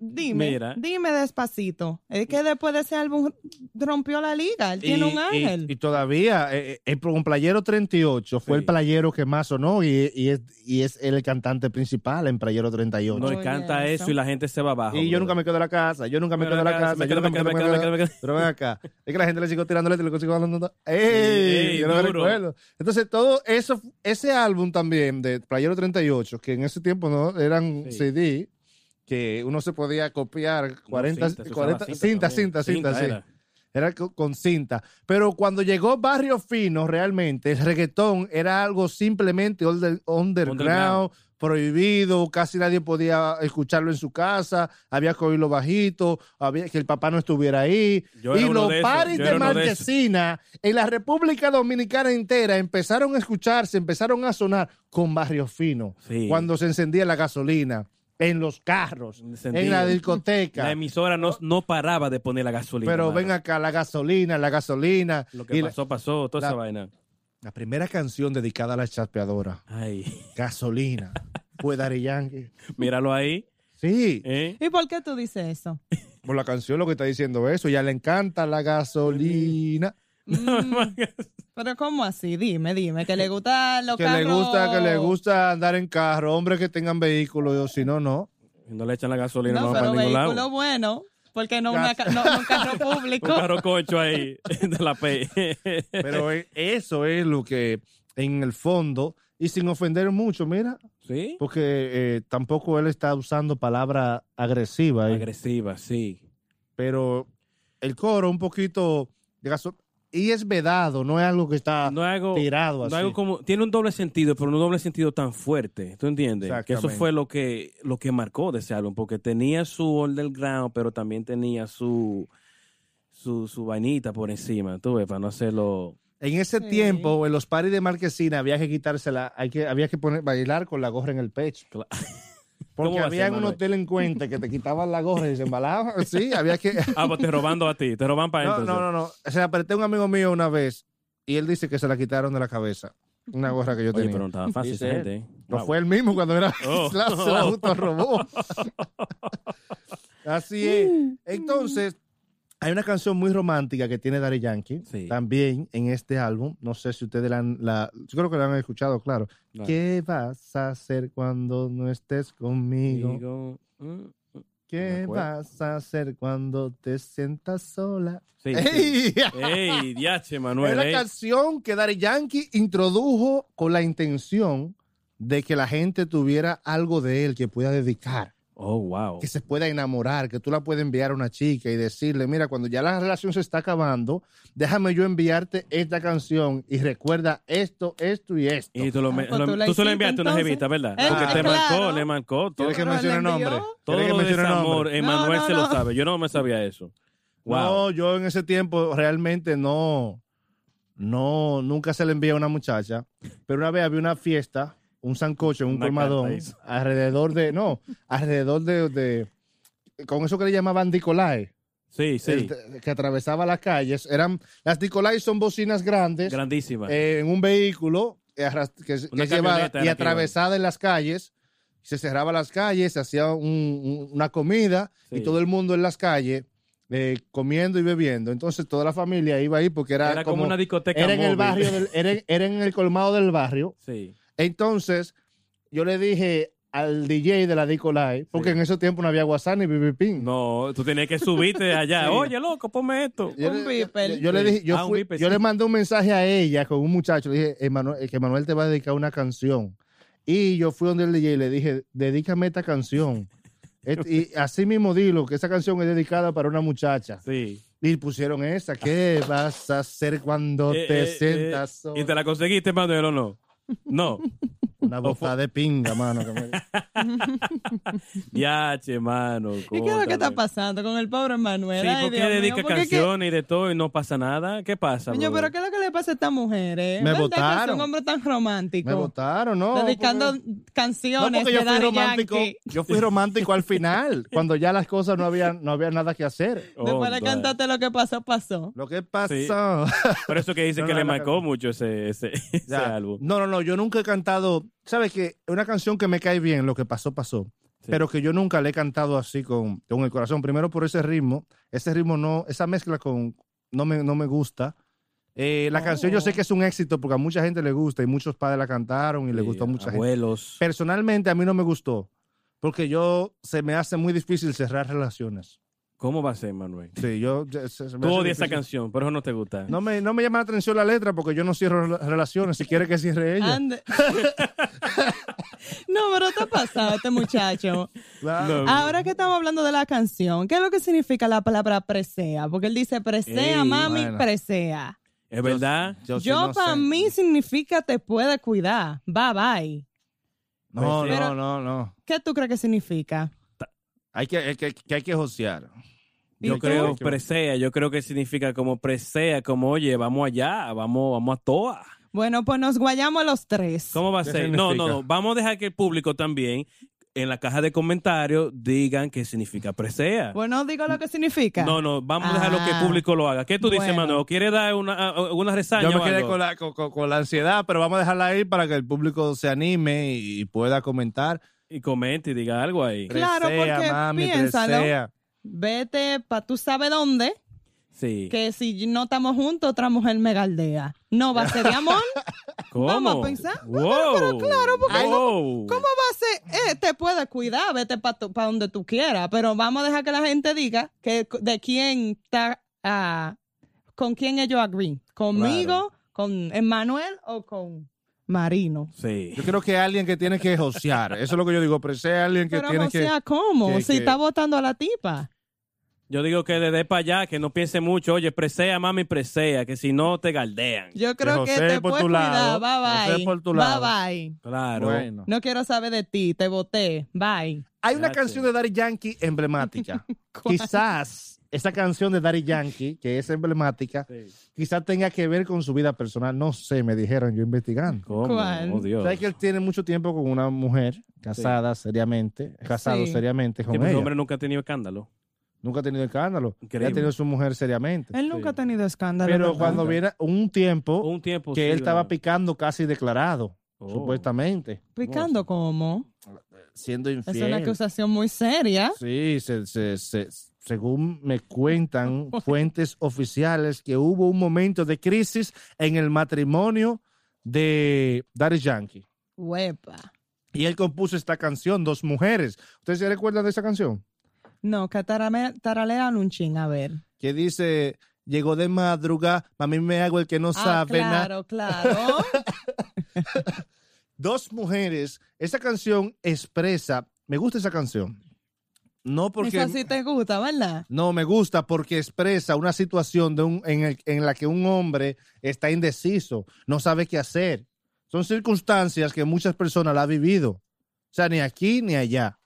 C: Dime,
B: Mira.
C: dime Despacito. Es que después de ese álbum rompió la liga. Él tiene un ángel.
A: Y, y todavía, eh, eh, el, Playero 38 fue
B: Sí.
A: el playero que más sonó y, y es, y es el cantante principal en Playero 38.
B: No, y
C: Oye,
B: canta
C: eso.
B: eso y la gente se va abajo.
A: y yo nunca me quedo de la casa, yo nunca me quedo de la casa, yo nunca
B: me quedo.
A: Pero ven acá, es que la gente le sigo y le sigo hablando. ¡Ey! yo no me recuerdo. Entonces, todo eso, ese álbum también de Playero 38, que en ese tiempo no eran
B: Sí.
A: CD, que uno se podía copiar 40,
B: cinta, se usaba
A: 40
B: cinta
A: cinta,
B: también.
A: cinta, cinta,
B: Cinta
A: sí.
B: era.
A: Era co- con cinta. Pero cuando llegó Barrio Fino, realmente, el reggaetón era algo simplemente under- underground,
B: Underground.
A: prohibido, casi nadie podía escucharlo en su casa, había que oírlo bajito, había que el papá no estuviera ahí.
B: Yo era
A: y los
B: de
A: paris de
B: era.
A: Marquesina en la República Dominicana entera empezaron a escucharse, empezaron a sonar con Barrio Fino,
B: Sí.
A: cuando se encendía la gasolina, en los carros, en la discoteca.
B: La emisora no, no paraba de poner la gasolina.
A: Pero ven acá, la gasolina, la gasolina.
B: Lo que
A: Y la,
B: pasó, pasó, toda
A: la-
B: esa vaina.
A: la primera canción dedicada a la chapeadora,
B: Ay,
A: Gasolina, fue Daddy Yankee.
B: míralo ahí.
A: Sí,
B: ¿eh?
C: ¿Y por qué tú dices eso?
A: por la canción lo que está diciendo eso. Ya le encanta la gasolina.
C: Mm, pero ¿cómo así? Dime, dime, que le gusta los
A: Que
C: carros.
A: le gusta, que le gusta andar en carro, hombres que tengan vehículos, o si no, no.
B: No le echan la gasolina
C: No,
B: no,
C: pero
B: para ningún
C: vehículo
B: lado.
C: bueno, porque no, una, no, no un carro
B: Un
C: público.
B: carro concho ahí de la P.
A: Pero e- eso es lo que en el fondo, y sin ofender mucho, mira,
B: ¿Sí?
A: porque eh, tampoco él está usando palabra agresiva. ahí.
B: Agresiva, sí.
A: pero el coro un poquito de gaso- y es vedado, no es algo que está
B: No algo,
A: tirado
B: no
A: así.
B: es algo como, tiene un doble sentido, pero no un doble sentido tan fuerte. ¿Tú entiendes? Que eso fue lo que, lo que marcó de ese álbum, porque tenía su underground, pero también tenía su, su, su vainita por encima, tú ves, para no hacerlo.
A: En ese
C: Sí.
A: tiempo, en los paris de Marquesina, había que quitársela, hay que, había que poner, bailar con la gorra en el pecho.
B: Cla-
A: Porque
B: ¿Cómo va a
A: había
B: ser,
A: unos delincuentes que te quitaban la gorra y se embalaban. Sí, había que.
B: Ah, pues te robando a ti, te roban para
A: No,
B: entonces.
A: no, no, no. Se la apreté a un amigo mío una vez y él dice que se la quitaron de la cabeza. Una gorra que yo
B: Oye,
A: tenía.
B: pero no estaba fácil esa gente. ¿eh?
A: No
B: Wow.
A: fue el mismo cuando era
B: Oh.
A: se la, se la autorrobó. Así es. Entonces, hay una canción muy romántica que tiene Daddy Yankee
B: Sí.
A: también en este álbum. No sé si ustedes la han, la, yo creo que la han escuchado, claro. ¿Qué vas a hacer cuando no estés conmigo?
B: Mm, mm.
A: ¿Qué vas a hacer cuando te sientas sola?
B: Sí, sí.
A: ¡Ey!
B: Ey, diache,
A: Es
B: Manuel.
A: la
B: ey.
A: canción que Daddy Yankee introdujo con la intención de que la gente tuviera algo de él que pueda dedicar,
B: Oh, wow.
A: que se pueda enamorar, que tú la puedas enviar a una chica y decirle, mira, cuando ya la relación se está acabando, déjame yo enviarte esta canción y recuerda esto, esto y esto.
B: Y tú, lo,
C: Ah, pues
B: lo-
C: tú
B: tú enviaste una jevita, ¿verdad?
C: Eh,
B: Porque te
C: claro.
B: marcó, le marcó. Todo,
A: ¿Quieres que
C: envió.
A: nombre?
B: todo
A: ¿Quieres que mencione nombre?
B: Emanuel
C: No, no,
B: se lo
C: no.
B: sabe. Yo no me sabía eso. Wow.
A: No, yo en ese tiempo realmente no, no, nunca se le envía a una muchacha, pero una vez había una fiesta, un sancocho, un
B: Una
A: colmadón, alrededor de, no, alrededor de, de- con eso que le llamaban Nicolai,
B: sí, sí.
A: el- que atravesaba las calles, eran, las Nicolai son bocinas grandes,
B: Grandísima.
A: eh, en un vehículo eh, que, que y atravesada en las calles, se cerraba las calles, se hacía un- un- una comida y todo el mundo en las calles eh, comiendo y bebiendo. Entonces toda la familia iba ahí porque era,
B: Era como una discoteca
A: era en el barrio, del- era, era en el colmado del barrio.
B: Sí.
A: Entonces yo le dije al DJ de la Disco Live, porque
B: Sí.
A: en ese tiempo no había WhatsApp ni BB Ping.
B: No, tú tenías que subirte allá.
A: Sí.
B: Oye, loco, ponme esto.
A: Yo,
C: Un
A: le- yo- yo le
B: Sí.
A: dije, yo,
B: Ah, un
A: fui-
B: beeper,
A: yo
B: sí.
A: le mandé un mensaje a ella con un muchacho, le dije "Emanuel- que Manuel te va a dedicar una canción. Y yo fui donde el DJ y le dije, dedícame esta canción. Et- y así mismo dilo, que esa canción es dedicada para una muchacha.
B: Sí.
A: Y pusieron esa, ¿qué vas a hacer cuando
B: Eh,
A: te
B: eh,
A: sientas
B: eh? ¿Y te la conseguiste, Manuel, o no? No.
A: Una botada de pinga, mano. que me-
B: Diache, mano.
C: ¿Y qué es lo que está pasando con el pobre Manuel?
B: Sí,
C: Ay,
B: ¿por qué
C: Dios mío,
B: dedica
C: ¿por qué que-
B: canciones y de todo y no pasa nada? ¿Qué pasa? Brother?
C: pero ¿qué es lo que le pasa a esta mujer? Eh?
A: Me
C: ¿Verdad que
A: votaron.
C: Es un hombre tan romántico.
A: Me votaron, ¿no?
C: dedicando
A: porque- No,
C: canciones
A: porque yo fui romántico.
C: Yankee.
A: Yo fui romántico al final, cuando ya las cosas no había, no había nada que hacer.
B: Oh,
C: Después de cantarte lo que pasó, pasó.
A: Lo que pasó.
B: Sí. Por eso que dice
A: No,
B: que
A: no,
B: le marcó mucho ese, ese, ese
A: Ya.
B: álbum.
A: No, no, no, yo nunca he cantado, ¿sabes qué? Una canción que me cae bien, lo que pasó, pasó.
B: Sí.
A: Pero que yo nunca le he cantado así con, con el corazón. Primero por ese ritmo, ese ritmo no, esa mezcla con, no me, no me gusta. Eh, la
C: Oh.
A: canción yo sé que es un éxito porque a mucha gente le gusta y muchos padres la cantaron y le gustó a mucha gente.
B: abuelos.
A: Personalmente a mí no me gustó porque yo, se me hace muy difícil cerrar relaciones.
B: ¿Cómo va a ser, Manuel?
A: Sí, yo... se- se me
B: Tú odias esa canción, por eso no te gusta.
A: No me, no me llama la atención la letra porque yo no cierro rela- relaciones. Si quiere que cierre ella.
C: Ande. No, pero está pasado este muchacho.
A: Claro.
B: No.
C: Ahora que estamos hablando de la canción, ¿qué es lo que significa la palabra presea? Porque él dice presea,
B: Ey,
C: mami,
A: bueno.
C: presea.
B: Es verdad.
C: Yo,
A: no
C: para
A: sé.
C: mí, significa te puede cuidar. Bye bye.
A: No,
B: Pero-
A: no, no, no.
C: ¿Qué tú crees que significa?
A: Hay que, hay que, que hay que josear.
B: Yo creo presea, yo creo que significa como presea, como oye, vamos allá, vamos, vamos a toa.
C: Bueno, pues nos guayamos los tres.
B: ¿Cómo va a
A: ¿Qué
B: ser? No, no, no. Vamos a dejar que el público también en la caja de comentarios digan qué significa presea.
C: Bueno, digo lo que significa.
B: No, no, vamos a dejar lo que el
C: Ah.
B: público lo haga. ¿Qué tú dices,
C: Bueno.
B: Manuel? ¿Quieres dar una, una reseña?
A: Yo me quedé con la, con la ansiedad, pero vamos a dejarla ahí para que el público se anime y, pueda comentar.
B: Y comente y diga algo ahí.
C: Claro,
A: Presea,
C: porque
A: mami,
C: piénsalo.
A: presea.
C: Vete pa' tú sabes dónde,
B: Sí.
C: que si no estamos juntos, otra mujer me galdea. No va a ser de amor.
B: ¿Cómo?
C: Vamos a pensar.
B: Wow.
C: Pero claro, porque
B: Wow.
C: ¿Cómo va a ser? Eh, te puedes cuidar, vete para donde tú quieras, pero vamos a dejar que la gente diga que de quién está, ah, con quién ellos agree. ¿Conmigo, con Emmanuel o con Marino?
B: Sí.
A: Yo creo que alguien que tiene que josear. Eso es lo que yo digo, presea alguien que
C: Pero
A: tiene
C: o sea,
A: que...
C: ¿cómo?
A: que-
C: si
A: que-
C: está votando a la tipa.
B: Yo digo que le dé para allá, que no piense mucho. Oye, presea, mami, presea, que si no te galdean.
C: Yo creo que,
A: José
C: te
A: por
C: puedes
A: tu
C: cuidar.
A: lado,
C: Bye
A: José
C: bye.
A: por tu
C: bye
A: lado.
C: bye.
B: Claro.
A: Bueno.
C: No quiero saber de ti, te voté. Bye.
A: Hay una
B: Gracias.
A: canción de Daddy Yankee emblemática. Quizás esa canción de Daddy Yankee, que es emblemática,
B: Sí.
A: quizás tenga que ver con su vida personal. No sé, me dijeron yo investigando.
B: ¿Cómo?
C: ¿Cuál?
B: Oh, Dios.
A: Sabes que él tiene mucho tiempo con una mujer casada seriamente, casado
C: Sí.
A: seriamente con
B: Que
A: ella.
B: hombre nunca ha tenido escándalo.
A: Nunca ha tenido escándalo.
B: Increíble.
A: Él ha tenido su mujer seriamente.
C: Él nunca
B: Sí.
C: ha tenido escándalo.
A: Pero cuando viene un tiempo
B: Un tiempo
A: que
B: sí,
A: él estaba picando casi declarado,
B: Oh.
A: supuestamente,
C: Picando como.
A: siendo
C: Es
A: infiel.
C: una acusación muy seria.
A: Sí, se- se- se- según me cuentan fuentes oficiales, que hubo un momento de crisis en el matrimonio de Daddy Yankee.
C: Huepa.
A: Y él compuso esta canción, Dos Mujeres. ¿Ustedes se recuerdan de esa canción?
C: No, que tarame- taralean un ching, a ver.
A: Que dice, llegó de madrugada, a mí me hago el que no
C: Ah,
A: sabe nada.
C: claro, claro.
A: Dos Mujeres. Esa canción expresa, me gusta esa canción. No porque...
C: Eso sí te gusta, ¿verdad?
A: No, me gusta porque expresa una situación de un, en, el- en la que un hombre está indeciso, no sabe qué hacer. Son circunstancias que muchas personas la han vivido. O sea, ni aquí ni allá.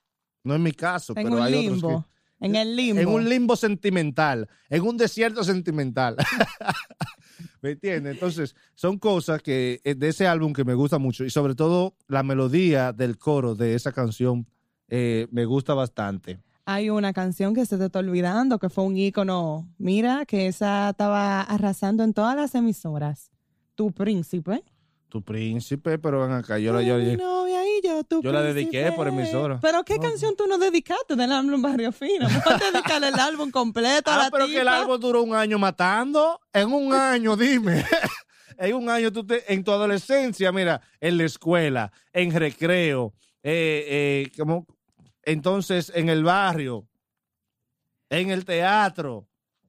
A: No es mi caso,
C: En
A: pero
C: un
A: hay
C: limbo.
A: otros
C: En el
A: que...
C: limbo.
A: En un limbo sentimental, en un desierto sentimental. ¿Me entiendes? Entonces, son cosas que eh, de ese álbum que me gusta mucho y sobre todo la melodía del coro de esa canción eh, me gusta bastante.
C: Hay una canción que se te está olvidando, que fue un ícono. Mira, que esa estaba arrasando en todas las emisoras. Tu príncipe.
A: Tu príncipe, pero ven acá, yo la, yo,
C: yo,
A: la dediqué por emisora.
C: Pero ¿qué canción tú no dedicaste del álbum Barrio Fino? Mejor dedicarle el álbum completo a
A: Ah,
C: la
A: pero que el árbol duró un año matando. En un año, dime. en un año, tú te- en tu adolescencia, mira, en la escuela, en recreo, eh, eh, como, entonces en el barrio, en el teatro,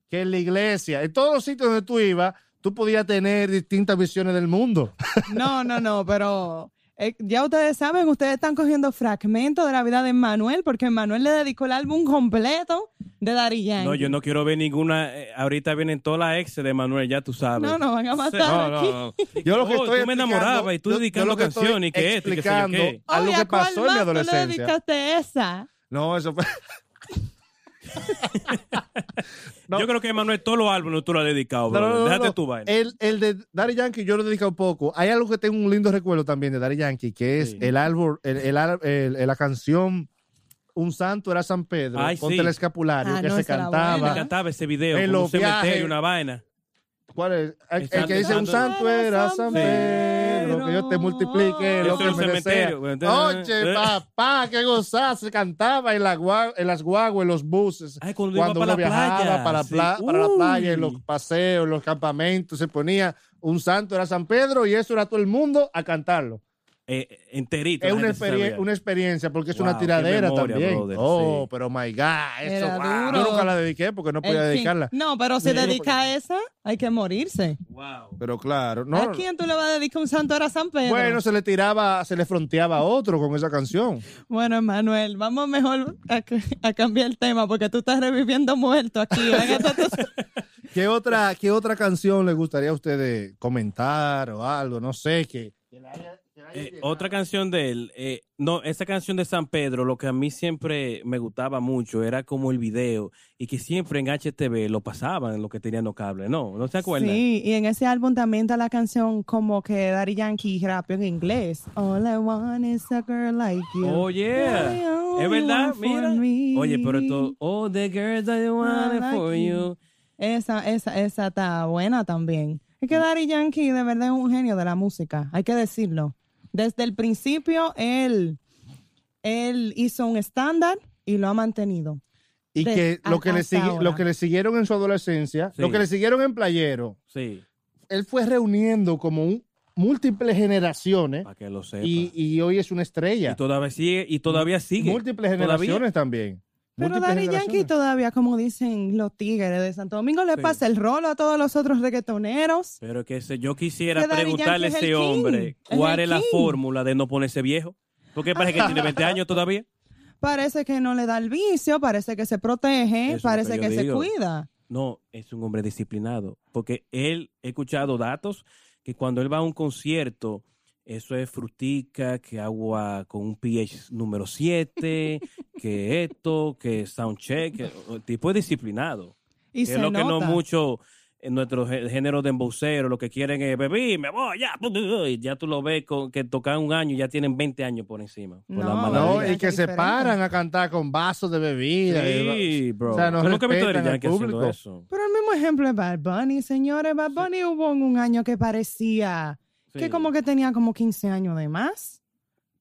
A: que en la iglesia, en todos los sitios donde tú ibas, tú podías tener distintas visiones del mundo.
C: No, no, no, pero eh, ya ustedes saben, ustedes están cogiendo fragmentos de la vida de Manuel, porque Manuel le dedicó el álbum completo de Daddy Yankee.
B: No, yo no quiero ver ninguna. eh, ahorita vienen todas las ex de Manuel, ya tú sabes.
C: No, no, van a matar
A: No,
C: aquí.
A: no, no. Yo lo que
B: Oh,
A: estoy
B: tú me
A: explicando-
B: enamoraba y tú
A: yo- yo
B: dedicando
A: lo que estoy
B: canciones y que esto y que sé yo
A: explicando
B: qué.
A: algo
C: Oye,
A: que
C: ¿a cuál
A: pasó en mi
C: más tú le
A: adolescencia.
C: dedicaste esa?
A: No, eso fue. No.
B: Yo creo que Manuel todos los álbumes tú lo has dedicado,
A: No, no, no,
B: Déjate
A: no.
B: tu vaina.
A: El, el de Daddy Yankee yo lo he dedicado un poco. Hay algo que tengo un lindo recuerdo también de Daddy Yankee, que es
B: Sí.
A: el árbol, el, el ar- el- el- la canción Un santo era San Pedro,
B: Ay,
A: ponte
B: sí.
A: el escapulario,
C: Ah,
A: que
C: no,
A: se cantaba.
B: Me
C: buena.
B: encantaba ese video,
A: En
B: con un cementerio una vaina.
A: ¿Cuál es? El, que dice un
B: santo-
A: era San
C: San
A: Pedro, que yo te multiplique lo que
B: en un
A: me desea.
B: cementerio. Entonces,
A: Oye,
B: eh.
A: papá, qué gozada, se cantaba en, la en las guaguas, en los buses.
B: Ay, cuando
A: cuando
B: para
A: uno
B: la
A: viajaba
B: playa.
A: para,
B: Sí.
A: pla- para la playa, en los paseos, en los campamentos, se ponía un santo era San Pedro y eso era todo el mundo a cantarlo.
B: Eh, enterito.
A: Es una, experien- una experiencia porque es
B: Wow,
A: una tiradera
B: memoria,
A: también.
B: brother,
A: oh,
B: sí.
A: pero my God, eso, wow. Yo nunca la dediqué porque no podía dedicarla.
C: No, pero si dedica a esa, hay que morirse.
B: Wow.
A: Pero claro, no.
C: ¿A quién tú le vas a dedicar un santo a San Pedro?
A: Bueno, se le tiraba, se le fronteaba a otro con esa canción.
C: Bueno, Emanuel, vamos mejor a, a cambiar el tema porque tú estás reviviendo muerto aquí. esta-
A: ¿Qué otra, ¿Qué otra canción le gustaría a ustedes comentar o algo? No sé, que...
B: Eh, otra canción de él, eh, no, esa canción de San Pedro, lo que a mí siempre me gustaba mucho era como el video y que siempre en HTV lo pasaban, lo que tenían los cables, ¿no? ¿No se acuerdan?
C: Sí, y en ese álbum también está la canción como que Daddy Yankee rapeó en inglés. All I want is a girl like you.
B: Oh, yeah. Es verdad, mira.
C: me.
B: Oye, pero esto, all the girls that I wanted
C: like
B: for
C: you.
B: you.
C: Esa, esa, esa está buena también. Es que Daddy Yankee de verdad es un genio de la música, hay que decirlo. Desde el principio él, él hizo un estándar y lo ha mantenido.
A: Y
C: De-
A: que lo que, le sigui- lo que le siguieron en su adolescencia,
B: Sí.
A: lo que le siguieron en Playero,
B: Sí,
A: él fue reuniendo como un- múltiples generaciones
B: para que lo sepa.
A: y, y hoy es una estrella.
B: Y todavía sigue, y todavía sigue.
A: múltiples
B: Todavía.
A: generaciones también.
C: Pero Daddy Yankee todavía, como dicen los tigres de Santo Domingo, le
B: Sí.
C: pasa el rolo a todos los otros reggaetoneros.
B: Pero que se- yo quisiera
C: Que
B: preguntarle a
C: es
B: ese
C: king.
B: hombre
C: Es
B: cuál es la
C: king.
B: fórmula de no ponerse viejo. Porque parece que tiene 20 años todavía.
C: Parece que no le da el vicio, parece que se protege,
B: Eso
C: parece
B: que
C: se cuida.
B: No, es un hombre disciplinado. Porque él, he escuchado datos que cuando él va a un concierto, eso es frutica, que agua con un pH número 7, que esto, que soundcheck. que- El tipo es disciplinado.
C: Y
B: que
C: se
B: es lo que no mucho en nuestro gé- género de embocero, lo que quieren es bebí, me voy, ya, y ya tú lo ves con, que tocan un año y ya tienen 20 años por encima. Por
C: No,
A: No, y que se
C: diferente.
A: paran a cantar con vasos de bebida.
B: Sí, bro.
A: O sea, no
B: visto
A: al público.
B: eso.
C: Pero el mismo ejemplo es Bad Bunny, señores. Bad Bunny hubo en un año que parecía
B: Sí.
C: que como que tenía como 15 años de más.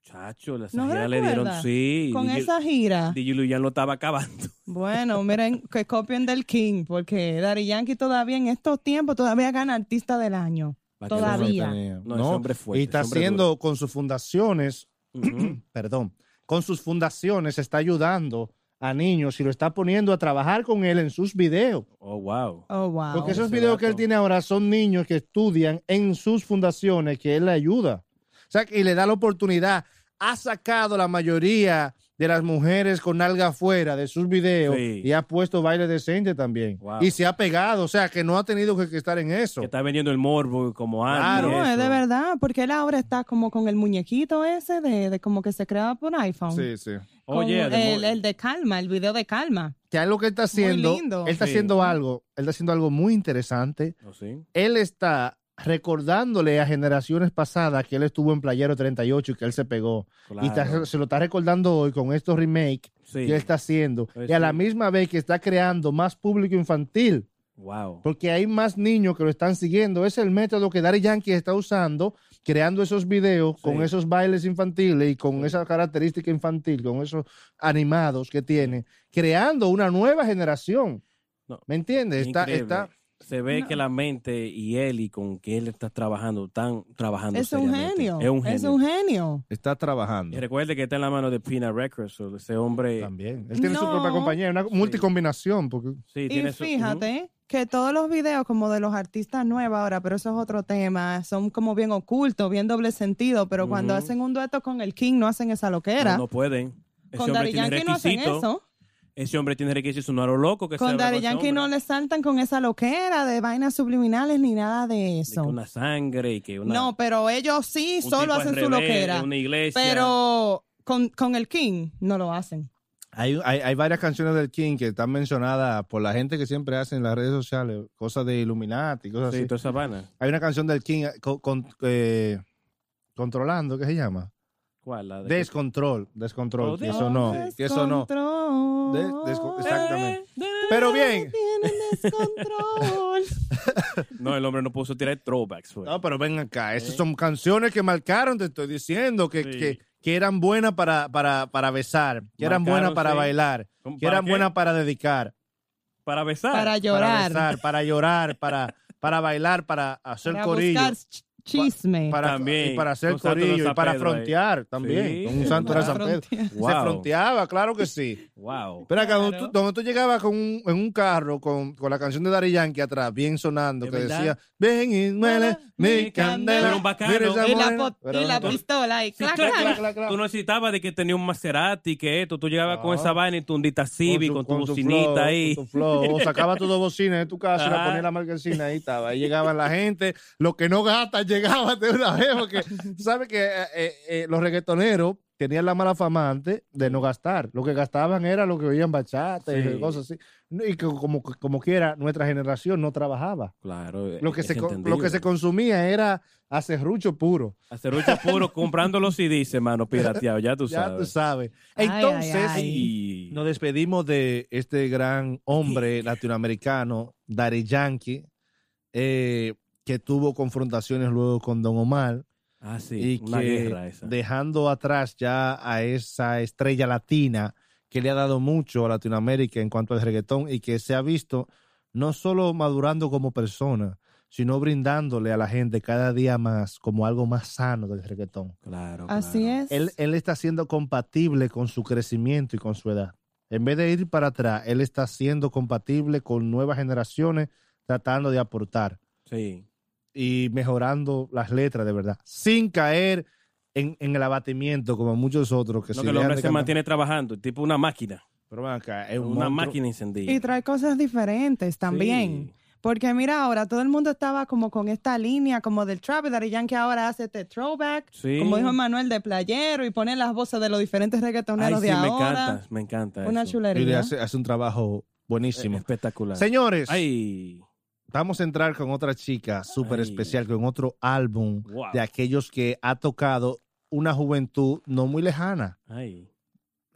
B: Chacho, la
C: ¿No
B: gira le dieron, sí.
C: Con
B: DJ
C: esa gira.
B: DJ Luyan lo estaba acabando.
C: Bueno, miren, que copien del King, porque Daddy Yankee todavía en estos tiempos todavía gana artista del año. Todavía.
B: No, hombre fuerte,
A: y está haciendo con sus fundaciones, perdón, con sus fundaciones está ayudando a niños y lo está poniendo a trabajar con él en sus videos.
B: Oh, wow.
C: Oh, wow.
A: Porque esos videos que él tiene ahora son niños que estudian en sus fundaciones que él le ayuda. O sea, y le da la oportunidad. Ha sacado la mayoría de las mujeres con alga afuera de sus videos
B: Sí.
A: y ha puesto baile decente también.
B: Wow.
A: Y se ha pegado, o sea, que no ha tenido que, estar en eso.
B: Que está vendiendo el morbo como antes.
A: Claro.
C: No, es de verdad, porque él ahora está como con el muñequito ese de, de como que se creaba por iPhone.
A: Sí, sí.
B: Oh, yeah, the
C: el, el de calma, el video de calma.
A: Que algo que él está haciendo,
C: lindo.
A: él está
B: Sí.
A: haciendo algo, él está haciendo algo muy interesante.
B: Oh, sí.
A: Él está recordándole a generaciones pasadas que él estuvo en Playero 38 y que él se pegó. Y está- se lo está recordando hoy con estos remakes
B: Sí.
A: que él está haciendo.
B: Pues
A: y a
B: sí.
A: la misma vez que está creando más público infantil,
B: Wow.
A: porque hay más niños que lo están siguiendo. Es el método que Daddy Yankee está usando, creando esos videos con esos bailes infantiles y con esa característica infantil, con esos animados que tiene, creando una nueva generación.
B: No.
A: ¿Me entiendes? Está, está,
B: Se ve
C: No.
B: que la mente y él y con que él está trabajando, están trabajando
C: Es un genio.
B: Es un genio.
C: Es un genio.
A: está trabajando.
B: Y recuerde que está en la mano de Pina Records, o ese hombre.
A: También. Él tiene su propia compañía, una multicombinación. Porque,
B: Sí,
C: Y
B: tiene su-
C: fíjate que todos los videos como de los artistas nuevos ahora, pero eso es otro tema, son como bien ocultos, bien doble sentido, pero cuando hacen un dueto con el King no hacen esa loquera.
B: No, no pueden. Ese
C: con Daddy Yankee no hacen eso.
B: Ese hombre tiene requisitos, no a lo loco que
C: Con Daddy Yankee no le saltan con esa loquera de vainas subliminales ni nada de
B: De que
C: eso.
B: una sangre y que una.
C: No, pero ellos sí
B: un
C: solo hacen su loquera.
B: Una iglesia.
C: Pero con, con el King no lo hacen.
A: Hay, hay, hay varias canciones del King que están mencionadas por la gente que siempre hace en las redes sociales, cosas de Illuminati, cosas
B: Sí,
A: así.
B: toda esa.
A: Hay una canción del King eh, con, con- eh, controlando, ¿qué se llama?
B: ¿Cuál? La de
A: Descontrol, descontrol,
B: Oh,
A: que eso no, que eso no.
C: Descontrol.
A: De- desco- exactamente.
B: Eh,
A: Pero bien,
C: descontrol.
B: No, el hombre no puso tirar throwbacks. fue.
A: no, pero ven acá, esas
B: Eh.
A: son canciones que marcaron, te estoy diciendo, que,
B: Sí.
A: que, que eran buenas para, para, para besar, que eran buenas para
B: sí.
A: bailar,
B: ¿Cómo-
A: que
B: para
A: eran buenas para dedicar,
B: Para besar.
C: Para
A: para
C: llorar.
A: besar, para llorar, para, para bailar, para hacer
C: para
A: corillo.
C: buscar chisme.
A: Para,
B: También,
A: y para hacer
B: con
A: corillo y para
B: ahí.
A: frontear también.
B: Sí.
A: Con un santo de San Pedro. Se fronteaba, claro que sí.
B: Wow.
A: Pero acá, donde,
C: Claro.
A: tú, donde tú llegabas con un, en un carro con, con la canción de Daddy Yankee atrás, bien sonando,
B: ¿Es
A: que
B: verdad?
A: decía, ven y muele mi candela.
B: un
A: esa
C: y la,
A: morena".
C: po-
A: Pero
C: y la pistola ahí.
B: Sí,
C: clac,
B: claro,
C: clac.
A: clac, clac.
B: Tú no necesitabas de que tenía un Maserati, que esto. Tú llegabas con
A: No.
B: esa vaina y tu Honda Civic, con tu, bocinita
A: flow,
B: ahí.
A: Con tu flow. O sacaba tus dos bocinas de tu casa y la
B: Ajá.
A: ponía en la marquesina, ahí estaba. Ahí llegaban la gente, los que no gastan llegaban de una vez, porque sabes que eh, eh, eh, los reggaetoneros tenían la mala fama antes de no gastar. Lo que gastaban era lo que oían bachata
B: Sí.
A: y cosas así. Y que como, como quiera, nuestra generación no trabajaba.
B: Claro.
A: Lo que,
B: es
A: se, lo que se consumía era acerrucho puro.
B: Hacerucho puro comprando los CDs, hermano, pirateado, ya tú
A: Ya tú
B: sabes.
A: sabes.
C: Ay,
A: Entonces,
C: ay, ay.
B: Y-
A: Nos despedimos de este gran hombre latinoamericano, Daddy Yankee, eh, que tuvo confrontaciones luego con Don Omar
B: Ah, sí,
A: y
B: una
A: que
B: guerra esa.
A: dejando atrás ya a esa estrella latina que le ha dado mucho a Latinoamérica en cuanto al reggaetón y que se ha visto no solo madurando como persona, sino brindándole a la gente cada día más como algo más sano del reggaetón.
B: Claro,
C: Así
B: claro.
C: es.
A: Él, él está siendo compatible con su crecimiento y con su edad. En vez de ir para atrás, él está siendo compatible con nuevas generaciones, tratando de aportar
B: Sí.
A: Y mejorando las letras de verdad, sin caer en, en el abatimiento como muchos otros que
B: No,
A: se
B: que el hombre se
A: cantar.
B: mantiene trabajando, tipo una máquina.
A: Pero acá, es un
B: Una
A: monstruo.
B: máquina encendida.
C: Y trae cosas diferentes también.
B: Sí.
C: Porque mira, ahora todo el mundo estaba como con esta línea como del trap, y Daddy Yankee ahora hace este throwback,
B: Sí.
C: como dijo Manuel, de playero y pone las voces de los diferentes
B: Ay,
C: reggaetoneros
B: sí,
C: de
B: me
C: ahora.
B: encanta, me encanta.
C: Una
B: eso.
A: Y
C: chulería.
A: le hace, hace un trabajo
B: Eh,
A: buenísimo.
B: Espectacular.
A: Señores,
B: Ay,
A: vamos a entrar con otra chica súper especial, con otro álbum
B: Wow.
A: de aquellos que ha tocado una juventud no muy lejana.
B: ay.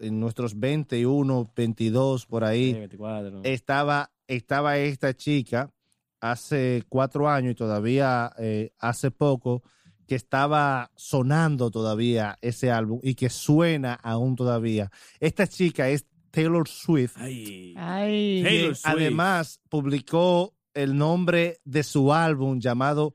A: En nuestros 21, 22, por ahí,
B: Sí, 24.
A: estaba, estaba esta chica hace cuatro años y todavía eh, hace poco que estaba sonando todavía ese álbum y que suena aún todavía. Esta chica es Taylor Swift.
B: Ay.
C: Ay.
B: Taylor
A: que
B: Swift.
A: además publicó el nombre de su álbum llamado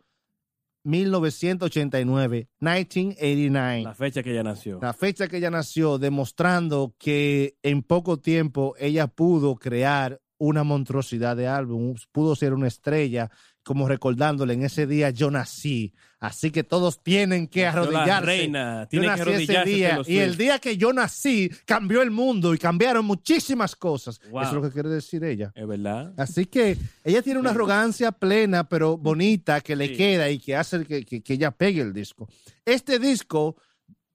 A: 1989, 1989
B: La fecha que ella nació.
A: la fecha que ella nació, demostrando que en poco tiempo ella pudo crear una monstruosidad de álbum, pudo ser una estrella, como recordándole en ese día yo nací. Así que todos tienen que
B: Nació la
A: arrodillarse.
B: reina,
A: Yo
B: tiene que
A: nací ese
B: arrodillarse
A: día,
B: Taylor
A: y el día que yo nací cambió el mundo y cambiaron muchísimas cosas.
B: Wow.
A: Eso es lo que quiere decir ella.
B: Es verdad.
A: Así que ella tiene una arrogancia plena, pero bonita, que le
B: Sí.
A: queda y que hace que, que- que ella pegue el disco. Este disco,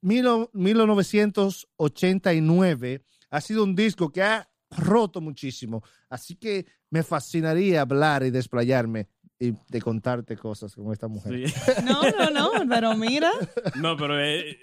A: mil- 1989, ha sido un disco que ha roto muchísimo. Así que me fascinaría hablar y desplayarme y de contarte cosas con esta mujer.
B: Sí.
C: No, no, no, pero mira.
B: No, pero eh,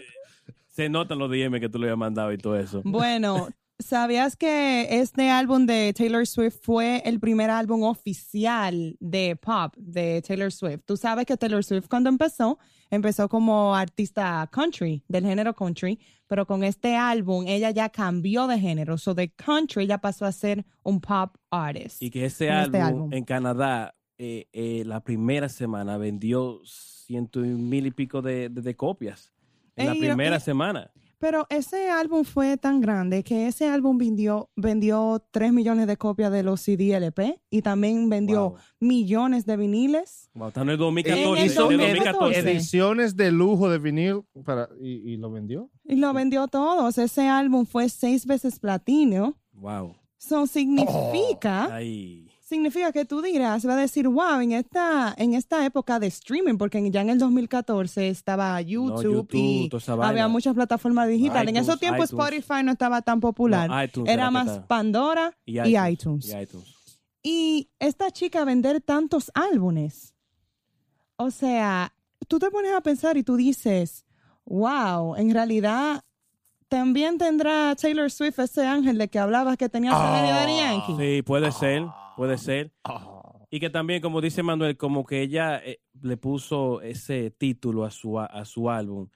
B: se notan los DM que tú le habías mandado y todo eso.
C: Bueno, ¿sabías que este álbum de Taylor Swift fue el primer álbum oficial de pop de Taylor Swift? Tú sabes que Taylor Swift cuando empezó, empezó como artista country, del género country, pero con este álbum ella ya cambió de género. So de country ya pasó a ser un pop artist.
B: Y que ese
C: Con
B: álbum,
C: este álbum.
B: en Canadá, eh, eh, la primera semana vendió ciento y mil y pico de, de- de copias. En la
C: Ey,
B: primera
C: y-
B: semana.
C: Pero ese álbum fue tan grande que ese álbum vendió, vendió 3 millones de copias de los CD LP y también vendió
B: Wow.
C: millones de viniles.
B: Wow, está en el
A: Eh,
B: 2014.
C: el
A: hizo
B: de
A: ed-
B: 2014.
A: ediciones de lujo de vinil para, y, y lo vendió.
C: Y lo vendió todos. Ese álbum fue seis veces platino.
B: Wow.
C: Eso significa,
B: Ay.
C: Significa que tú dirás, va a decir, wow, en esta, en esta época de streaming, porque ya en el 2014 estaba YouTube,
B: YouTube,
C: y había muchas plataformas digitales. en esos tiempos
B: iTunes.
C: Spotify no estaba tan popular.
B: No, iTunes
C: Era más. Pandora
B: Y iTunes. Y iTunes.
C: Y esta chica vender tantos álbumes. O sea, tú te pones a pensar y tú dices, wow, en realidad también tendrá Taylor Swift ese ángel de que hablabas que tenía Selena y Daddy Yankee.
B: Sí, puede ser, puede ser. Y que también, como dice Manuel, como que ella eh, le puso ese título a su, a, a su álbum.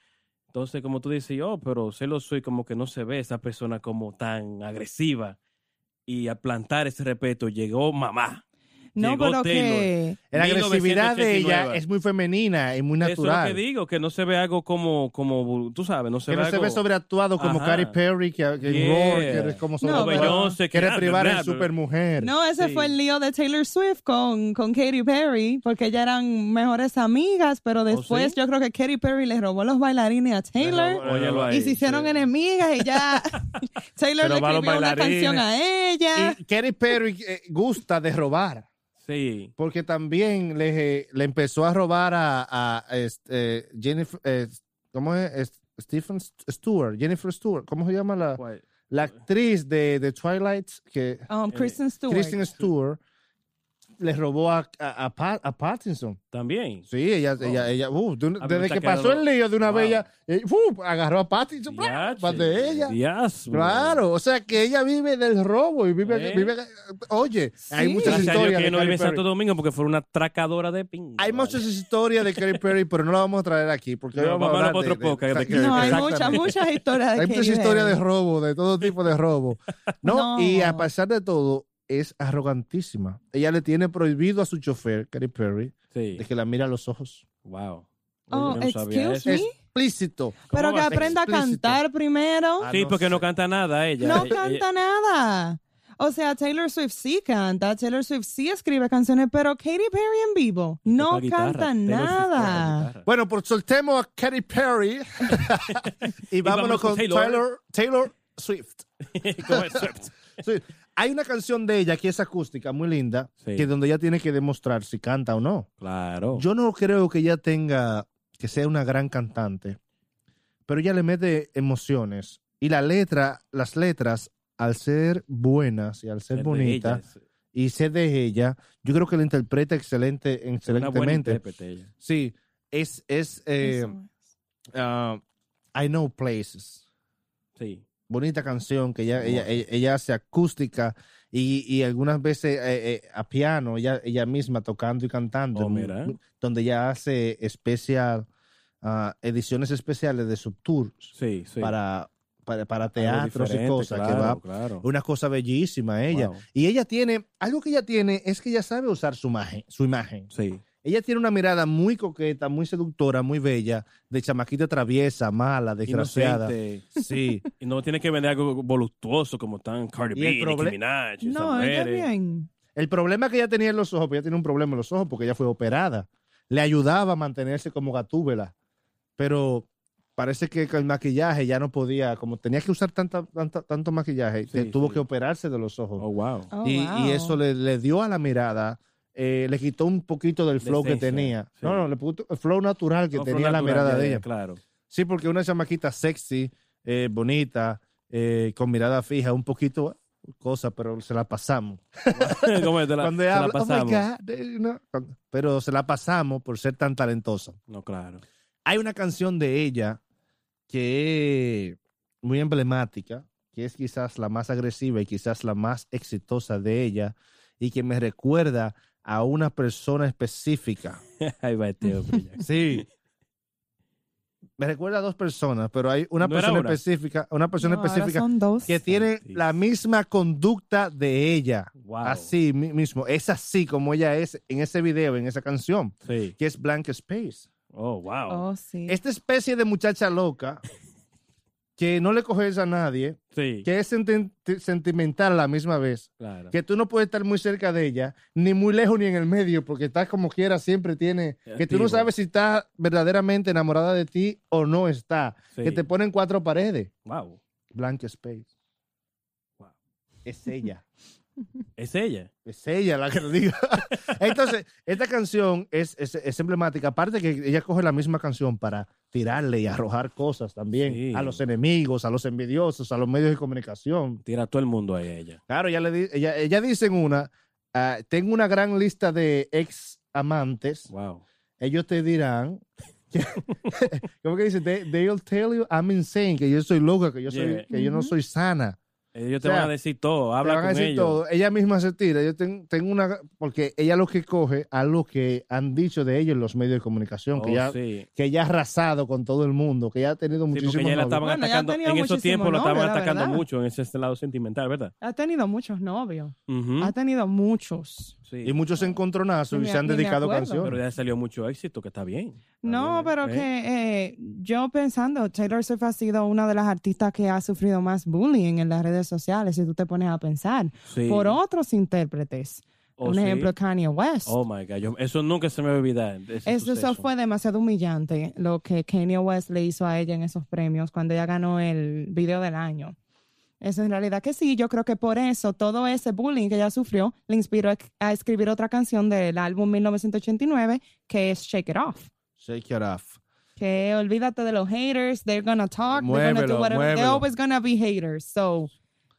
B: Entonces, como tú dices, yo, pero lo soy como que no se ve esa persona como tan agresiva. Y al plantar ese respeto llegó mamá.
C: No,
B: Llegó
C: pero
B: Taylor.
C: que...
A: La agresividad de ella
B: 1989.
A: es muy femenina y muy
B: Eso es lo
A: natural.
B: que digo, que no se ve algo como, como tú sabes, no se
A: que
B: ve
A: no se
B: algo...
A: ve sobreactuado como
B: Ajá.
A: Katy Perry, que, que
B: Yeah.
A: Roar, que es como
C: No,
A: sobreactuado. Quiere privar
B: bla,
A: supermujer.
C: No, ese
B: Sí.
C: fue el lío de Taylor Swift con, con Katy Perry, porque ellas eran mejores amigas, pero después
B: ¿Oh, sí?
C: yo creo que Katy Perry le robó los bailarines a Taylor.
A: robó-
B: Óyelo ahí,
C: y se hicieron
B: sí.
C: enemigas y ya Taylor le escribió una
B: bailarines.
C: canción a ella.
A: Y Katy Perry eh, gusta de robar.
B: Sí.
A: Porque también le, le empezó a robar a, a, este, Jennifer, eh, ¿cómo es? Stephen Stewart, Jennifer Stewart, ¿cómo se llama la, la actriz de, de Twilight? Que
C: Um, Kristen Stewart.
A: Kristen Stewart le robó a, a, a Pat- a Pattinson.
B: También.
A: Sí, ella,
B: Oh.
A: ella, ella, uh, de desde que pasó el lío de una
B: Wow.
A: vez, ella, eh, uh, agarró a Pattinson para de ella.
B: dias,
A: Claro, o sea que ella vive del robo y vive,
B: ¿Eh?
A: vive oye, hay
C: Sí.
A: muchas
B: Gracias
A: historias
B: que
A: de
B: no vive en Santo
A: Perry.
B: Domingo porque fue una atracadora de ping.
A: Hay muchas historias de Katy Perry, pero no la vamos a traer aquí porque hoy
B: No,
A: vamos a
B: vamos a
A: hablar
B: otro
A: de, de-
B: podcast de
A: de-
C: No, hay muchas, muchas historias de
A: hay muchas historias de robo, de todo tipo de robo. No,
C: No.
A: y a pesar de todo es arrogantísima. Ella le tiene prohibido a su chofer, Katy Perry,
B: Sí.
A: de que la mire a los ojos.
B: Wow.
C: Oh,
B: no
C: excuse me.
A: Explícito.
C: Pero que aprenda a cantar primero.
A: Ah,
B: Sí,
A: no
B: porque no canta nada ella.
C: No
B: Ella-
C: canta nada. O sea, Taylor Swift sí canta, Taylor Swift sí escribe canciones, pero Katy Perry en vivo no
B: guitarra,
C: canta nada.
A: Bueno, pues soltemos a Katy Perry y vámonos
B: vámonos con
A: con
B: Taylor.
A: Taylor, Taylor Swift.
B: ¿Cómo es? Swift.
A: Hay una canción de ella que es acústica, muy linda,
B: Sí.
A: que donde ella tiene que demostrar si canta o no.
B: Claro.
A: Yo no creo que ella tenga, que sea una gran cantante, pero ella le mete emociones. Y la letra, las letras, al ser buenas y al ser bonitas y ser de ella, yo creo que la interpreta excelente,
B: Una buena
A: excelentemente.
B: ella.
A: Sí, es, es eh,
C: es.
A: ah, I Know Places.
B: Sí.
A: Bonita canción que ella, ella, ella, ella hace acústica y, y algunas veces eh, eh, a piano, ella, ella misma tocando y cantando,
B: Oh, mira.
A: donde ella hace especial, ah, ediciones especiales de subtours
B: Sí, sí.
A: para, para, para teatros y cosas, que va
B: Claro.
A: una cosa bellísima ella.
B: Wow.
A: Y ella tiene, algo que ella tiene es que ella sabe usar su imagen, su imagen.
B: Sí.
A: Ella tiene una mirada muy coqueta, muy seductora, muy bella, de chamaquita traviesa, mala, desgraciada.
B: Inocente.
A: Sí.
B: Y no tiene que vender algo voluptuoso como tan Cardi B, Nicki Minaj.
C: No, ella bien.
A: El problema que ella tenía en los ojos, pues ella tiene un problema en los ojos porque ella fue operada. Le ayudaba a mantenerse como gatúbela, pero parece que con el maquillaje ya no podía, como tenía que usar tanta, tanta- tanto maquillaje,
B: Sí,
A: que tuvo
B: sí.
A: que operarse de los ojos.
B: Oh, wow.
C: Oh,
A: y,
C: wow.
A: y eso le, le dio a la mirada, eh, le quitó un poquito del
B: De
A: flow que tenía.
B: sí.
A: No, no, le puso el flow natural que
B: No,
A: tenía la mirada de ella.
B: Claro.
A: Sí, porque una chamaquita sexy, eh, bonita, eh, con mirada fija, un poquito cosa, pero se la pasamos.
B: ¿Cómo es? Te la-
A: Cuando
B: te
A: ella
B: la
A: habla, oh my
B: pasamos.
A: God, no, pero se la pasamos por ser tan talentosa.
B: No, claro.
A: Hay una canción de ella que es muy emblemática, que es quizás la más agresiva y quizás la más exitosa de ella, y que me recuerda a una persona específica.
B: Ahí va este.
A: Sí. Me recuerda a dos personas, pero hay una
B: ¿No era
A: persona
B: una?
A: específica, una persona
C: No,
A: específica
C: son dos.
A: que tiene la misma conducta de ella.
B: Wow.
A: Así mi- mismo. Es así como ella es en ese video, en esa canción,
B: Sí.
A: que es Blank Space.
B: Oh, wow.
C: Oh, sí.
A: Esta especie de muchacha loca que no le coges a nadie,
B: Sí.
A: que es senti- sentimental a la misma vez,
B: Claro.
A: que tú no puedes estar muy cerca de ella, ni muy lejos ni en el medio, porque estás como quiera, siempre tiene, que tú no sabes si está verdaderamente enamorada de ti o no está,
B: Sí.
A: que te ponen cuatro paredes.
B: Wow.
A: Blank Space.
B: Wow.
A: Es ella.
B: Es ella.
A: Es ella la que lo diga. Entonces, esta canción es, es, es emblemática. Aparte que ella coge la misma canción para tirarle y arrojar cosas también
B: Sí.
A: a los enemigos, a los envidiosos, a los medios de comunicación.
B: Tira a todo el mundo ahí a ella.
A: Claro, ella, le di- ella, ella dice en una, ah, tengo una gran lista de ex amantes.
B: Wow.
A: Ellos te dirán, ¿cómo que dice? They, they'll tell you I'm insane, que yo soy loca, que yo, soy,
B: Yeah.
A: que yo no soy sana.
B: Ellos te
A: O sea,
B: van a decir todo.
A: Te
B: Habla
A: van a decir
B: ellos.
A: todo. Ella misma se tira. Yo ten- tengo una. Porque ella lo que coge a lo que han dicho de ella en los medios de comunicación, que,
B: Oh,
A: ella,
B: sí.
A: que ella ha arrasado con todo el mundo, que ella ha tenido
B: Sí,
A: muchísimos.
B: porque ya la
A: novios.
B: estaban
C: Bueno, ya
B: atacando. En esos tiempos lo estaban
C: novios, la
B: atacando
C: verdad.
B: mucho en ese lado sentimental, ¿verdad?
C: Ha tenido muchos novios.
B: Ujú.
C: Ha tenido muchos.
B: Sí.
A: Y muchos encontronazos y se han
C: me- ni me
A: dedicado
C: acuerdo.
A: canciones.
B: Pero ya salió mucho éxito, que está bien.
C: No,
B: bien,
C: pero
B: ¿eh?
C: que eh, yo pensando, Taylor Swift ha sido una de las artistas que ha sufrido más bullying en las redes sociales, si tú te pones a pensar,
B: Sí.
C: por otros intérpretes.
B: Oh,
C: Un
B: sí.
C: ejemplo, Kanye West.
B: Oh my God, yo- eso nunca se me va a olvidar. ese
C: Eso, eso fue demasiado humillante lo que Kanye West le hizo a ella en esos premios cuando ella ganó el video del año. Eso en realidad que sí, yo creo que por eso todo ese bullying que ella sufrió le inspiró a- escribir otra canción del álbum 1989 que es Shake It Off.
A: Shake it off.
C: Que olvídate de los haters, they're gonna talk, they're gonna
A: Muévelo,
C: do whatever, they're
A: muévelo.
C: always gonna be haters. So,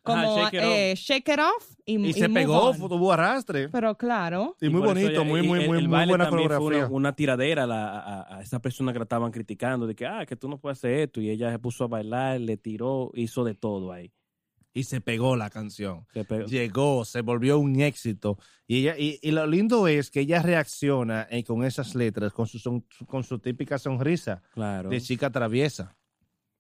B: Ajá,
C: como
B: shake it
C: eh, shake it off y,
A: Y,
C: y
A: se
C: move
A: pegó,
C: on.
A: tuvo arrastre.
C: Pero claro,
A: Y muy
B: eso
A: bonito,
B: ella-
A: muy,
B: y
A: muy,
B: el-
A: muy,
B: el
A: muy buena coreografía.
B: Una, una tiradera a, la- a, a esa persona que la estaban criticando, de que, ah, que tú no puedes hacer esto. Y ella se puso a bailar, le tiró, hizo de todo ahí.
A: Y se pegó la canción.
B: Se pegó.
A: Llegó, se volvió un éxito. Y, ella, y, y lo lindo es que ella reacciona eh, con esas letras, con su, son- con su típica sonrisa
B: Claro.
A: de chica traviesa.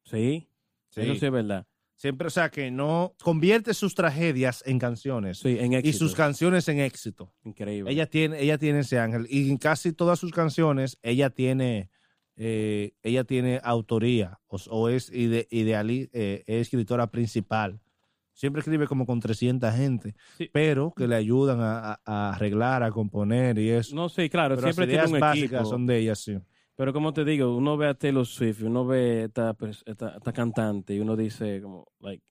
B: Sí.
A: Sí.
B: Eso sí es verdad.
A: Siempre, o sea, que no convierte sus tragedias en canciones
B: Sí, en éxito.
A: y sus canciones en éxito.
B: Increíble.
A: Ella tiene, ella tiene ese ángel. Y en casi todas sus canciones, ella tiene, eh, ella tiene autoría o, o es ide, ideali- eh, es escritora principal. Siempre escribe como con 300 gente,
B: Sí.
A: pero que le ayudan a, a- a arreglar, a componer y eso.
B: No, sí, claro,
A: pero las
B: siempre tiene un
A: básicas
B: equipo.
A: son de ella, sí.
B: Pero como te digo, uno ve a Taylor Swift, uno ve esta, pers- esta, esta cantante y uno dice como, like,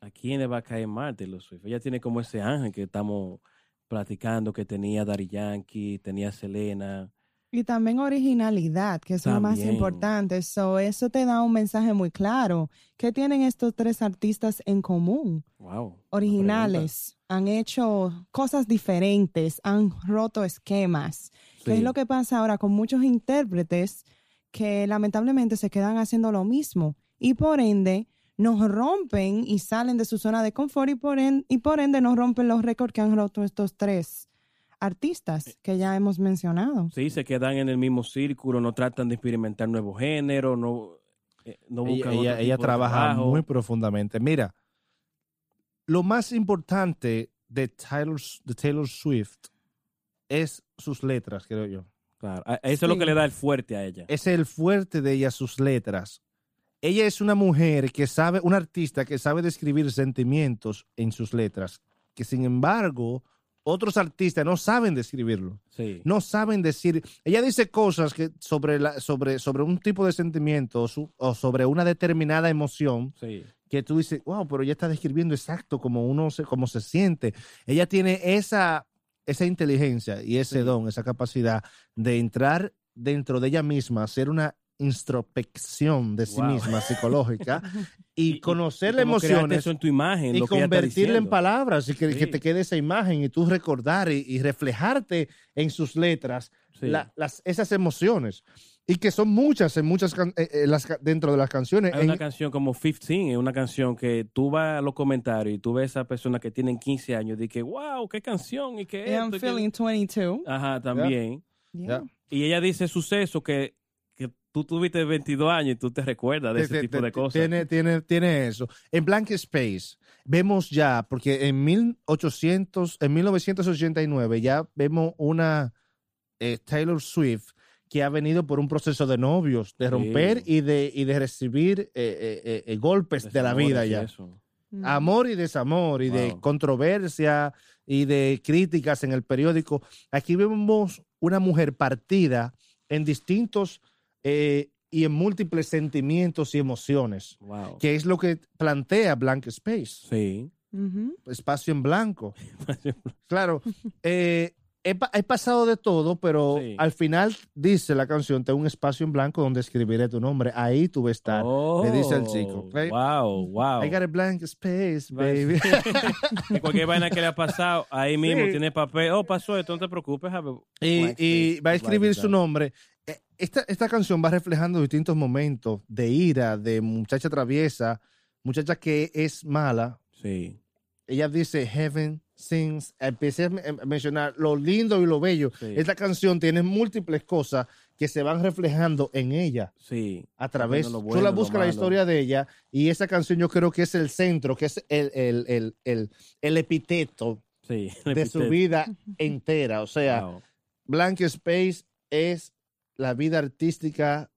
B: ¿a quién le va a caer mal Taylor Swift? Ella tiene como ese ángel que estamos platicando que tenía Daddy Yankee, tenía Selena.
C: Y también originalidad, que es lo más importante. So, eso te da un mensaje muy claro. ¿Qué tienen estos tres artistas en común?
B: Wow.
C: Originales, han hecho cosas diferentes, han roto esquemas. ¿Qué es lo que pasa ahora con muchos intérpretes que lamentablemente se quedan haciendo lo mismo? Y por ende, nos rompen y salen de su zona de confort y por, en- y por ende nos rompen los récords que han roto estos tres artistas que ya hemos mencionado.
B: Sí, se quedan en el mismo círculo, no tratan de experimentar nuevos géneros, no, eh, no buscan
A: ella- ella trabaja muy profundamente. Mira, lo más importante de Taylor, de Taylor Swift es sus letras, creo yo.
B: Claro, eso es lo que le da el fuerte a ella.
A: es el fuerte de ella, sus letras. Ella es una mujer que sabe, una artista que sabe describir sentimientos en sus letras, que sin embargo otros artistas no saben describirlo,
B: Sí.
A: no saben decir. Ella dice cosas que sobre, la, sobre, sobre un tipo de sentimiento o, su- o sobre una determinada emoción
B: Sí.
A: que tú dices, wow, pero ella está describiendo exacto como uno se, como se siente. Ella tiene esa, esa inteligencia y ese
B: Sí.
A: don, esa capacidad de entrar dentro de ella misma, hacer una introspección de sí
B: Wow.
A: misma psicológica y, conocer las emociones
B: eso en tu imagen,
A: y convertirla en palabras y que, te quede esa imagen y tú recordar y, y reflejarte en sus letras
B: Sí.
A: la- las, esas emociones y que son muchas en muchas can- eh, eh, las, dentro de las canciones.
B: Hay
A: En-
B: una canción como 15, es una canción que tú vas a los comentarios y tú ves a personas que tienen 15 años y que, wow, qué canción y que
C: I'm
B: esto. y que-".
C: feeling 22.
B: Ajá, también.
C: Yeah.
B: Y ella dice suceso que, que tú tuviste 22 años y tú te recuerdas de ese tipo de cosas.
A: Tiene, tiene, tiene eso. En Blank Space vemos ya, porque en 1800, en 1989 ya vemos una eh, Taylor Swift que ha venido por un proceso de novios, de
B: Sí.
A: romper y de, y de recibir eh, eh, golpes de la vida ya.
B: eso.
A: Amor y desamor y de controversia y de críticas en el periódico. Aquí vemos una mujer partida en distintos eh, y en múltiples sentimientos y emociones,
B: Wow.
A: que es lo que plantea Blank Space,
B: Sí.
C: Ujú.
A: espacio en blanco. Claro, eh, he, he pasado de todo, pero
B: Sí.
A: al final dice la canción, tengo un espacio en blanco donde escribiré tu nombre. Ahí tú vas a estar. le dice el chico.
B: Oh, Wow, wow.
A: I got a blank space, baby.
B: Y cualquier vaina que le ha pasado, ahí mismo
A: Sí.
B: tiene papel. Oh, pasó esto, no te preocupes.
A: y, y va a
B: write
A: escribir su nombre. Eh, Esta, esta canción va reflejando distintos momentos de ira, de muchacha traviesa, muchacha que es mala.
B: Sí,
A: Ella dice Heaven Sings. Empecé a men- a mencionar lo lindo y lo bello.
B: Sí.
A: Esta canción tiene múltiples cosas que se van reflejando en ella
B: sí.
A: a través.
B: Lo
A: Tú
B: bueno,
A: la
B: lo
A: buscas la historia de ella y esa canción yo creo que es el centro, que es el, el, el, el, el epíteto
B: Sí.
A: de su vida entera. O sea,
B: Wow.
A: Blank Space es la vida artística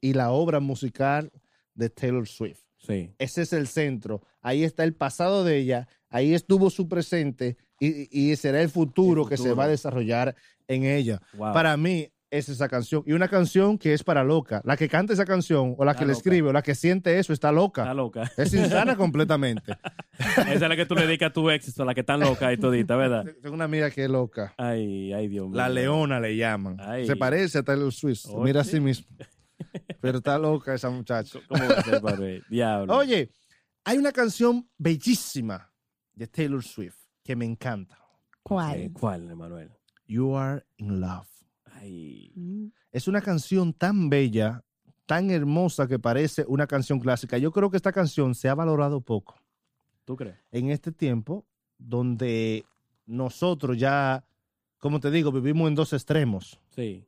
A: y la obra musical de Taylor Swift.
B: Sí.
A: Ese es el centro. Ahí está el pasado de ella, ahí estuvo su presente y, y será el futuro,
B: El
A: que se va a desarrollar en ella.
B: Wow.
A: Para mí es esa canción. Y una canción que es para loca. La que canta esa canción, o la
B: Está
A: que le escribe, o la que siente eso, está loca.
B: Está loca.
A: Es insana completamente.
B: Esa es la que tú le dedicas a tu ex, a la que están loca y todita, ¿verdad?
A: Tengo una amiga que es loca.
B: Ay, ay, Dios mío.
A: La leona le llaman.
B: Ay.
A: Se parece a Taylor Swift.
B: Oye.
A: Mira a sí mismo. Pero está loca esa muchacha.
B: ¿Cómo va a ser, padre? Diablo.
A: Oye, hay una canción bellísima de Taylor Swift que me encanta.
C: ¿Cuál?
B: Eh, ¿Cuál, Emanuel?
A: You Are in Love.
B: Ay.
C: Mm.
A: Es una canción tan bella, tan hermosa que parece una canción clásica. Yo creo que esta canción se ha valorado poco
B: ¿Tú crees?
A: en este tiempo donde nosotros ya, como te digo, vivimos en dos extremos.
B: Sí.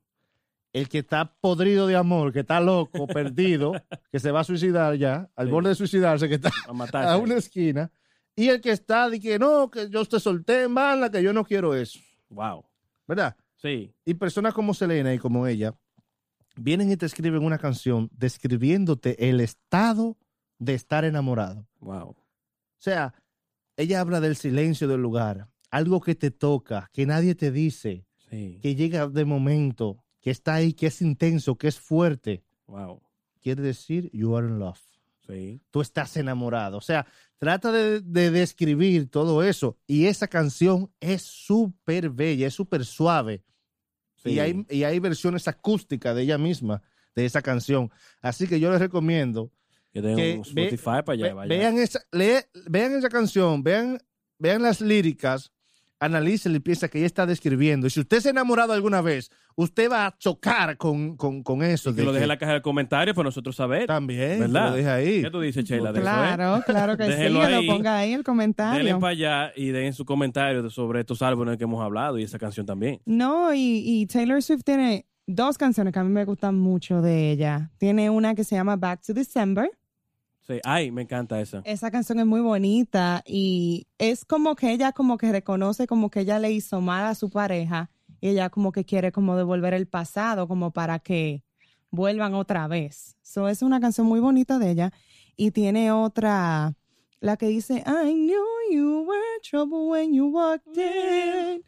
A: El que está podrido de amor, que está loco, perdido, que se va a suicidar ya, al
B: Sí.
A: borde de suicidarse, que está
B: A matar.
A: a una esquina, y el que está de que no, que yo te solté en banda, que yo no quiero eso,
B: Wow.
A: ¿verdad?
B: Sí.
A: Y personas como Selena y como ella vienen y te escriben una canción describiéndote el estado de estar enamorado.
B: Wow.
A: O sea, ella habla del silencio del lugar, algo que te toca, que nadie te dice,
B: Sí.
A: que llega de momento, que está ahí, que es intenso, que es fuerte.
B: Wow.
A: Quiere decir, you are in love.
B: Sí.
A: Tú estás enamorado. O sea, trata de, de describir todo eso. Y esa canción es súper bella, es súper suave.
B: Sí.
A: Y, hay, y hay versiones acústicas de ella misma, de esa canción. Así que yo les recomiendo
B: que den
A: que ve-
B: Spotify para allá.
A: Ve- vean, esa, lee- vean esa canción, vean, vean las líricas, analícenla y piensa que ella está describiendo. Y si usted se ha enamorado alguna vez, usted va a chocar con, con, con eso.
B: Y que
A: de
B: lo deje
A: que
B: en la caja de comentarios para nosotros saber.
A: También,
B: ¿Verdad?
A: que lo deje ahí.
B: ¿Qué tú dices, Sheila, eso, eh?
C: Claro, claro que sí,
B: Déjelo ahí.
C: lo ponga ahí el
B: Denle
C: comentario.
B: para allá y den su comentario sobre estos álbumes que hemos hablado y esa canción también.
C: No, y, y Taylor Swift tiene dos canciones que a mí me gustan mucho de ella. Tiene una que se llama Back to December.
B: Sí. Ay, me encanta esa.
C: Esa canción es muy bonita y es como que ella como que reconoce como que ella le hizo mal a su pareja y ella como que quiere como devolver el pasado como para que vuelvan otra vez. So es una canción muy bonita de ella y tiene otra la que dice I knew you were trouble when you walked in.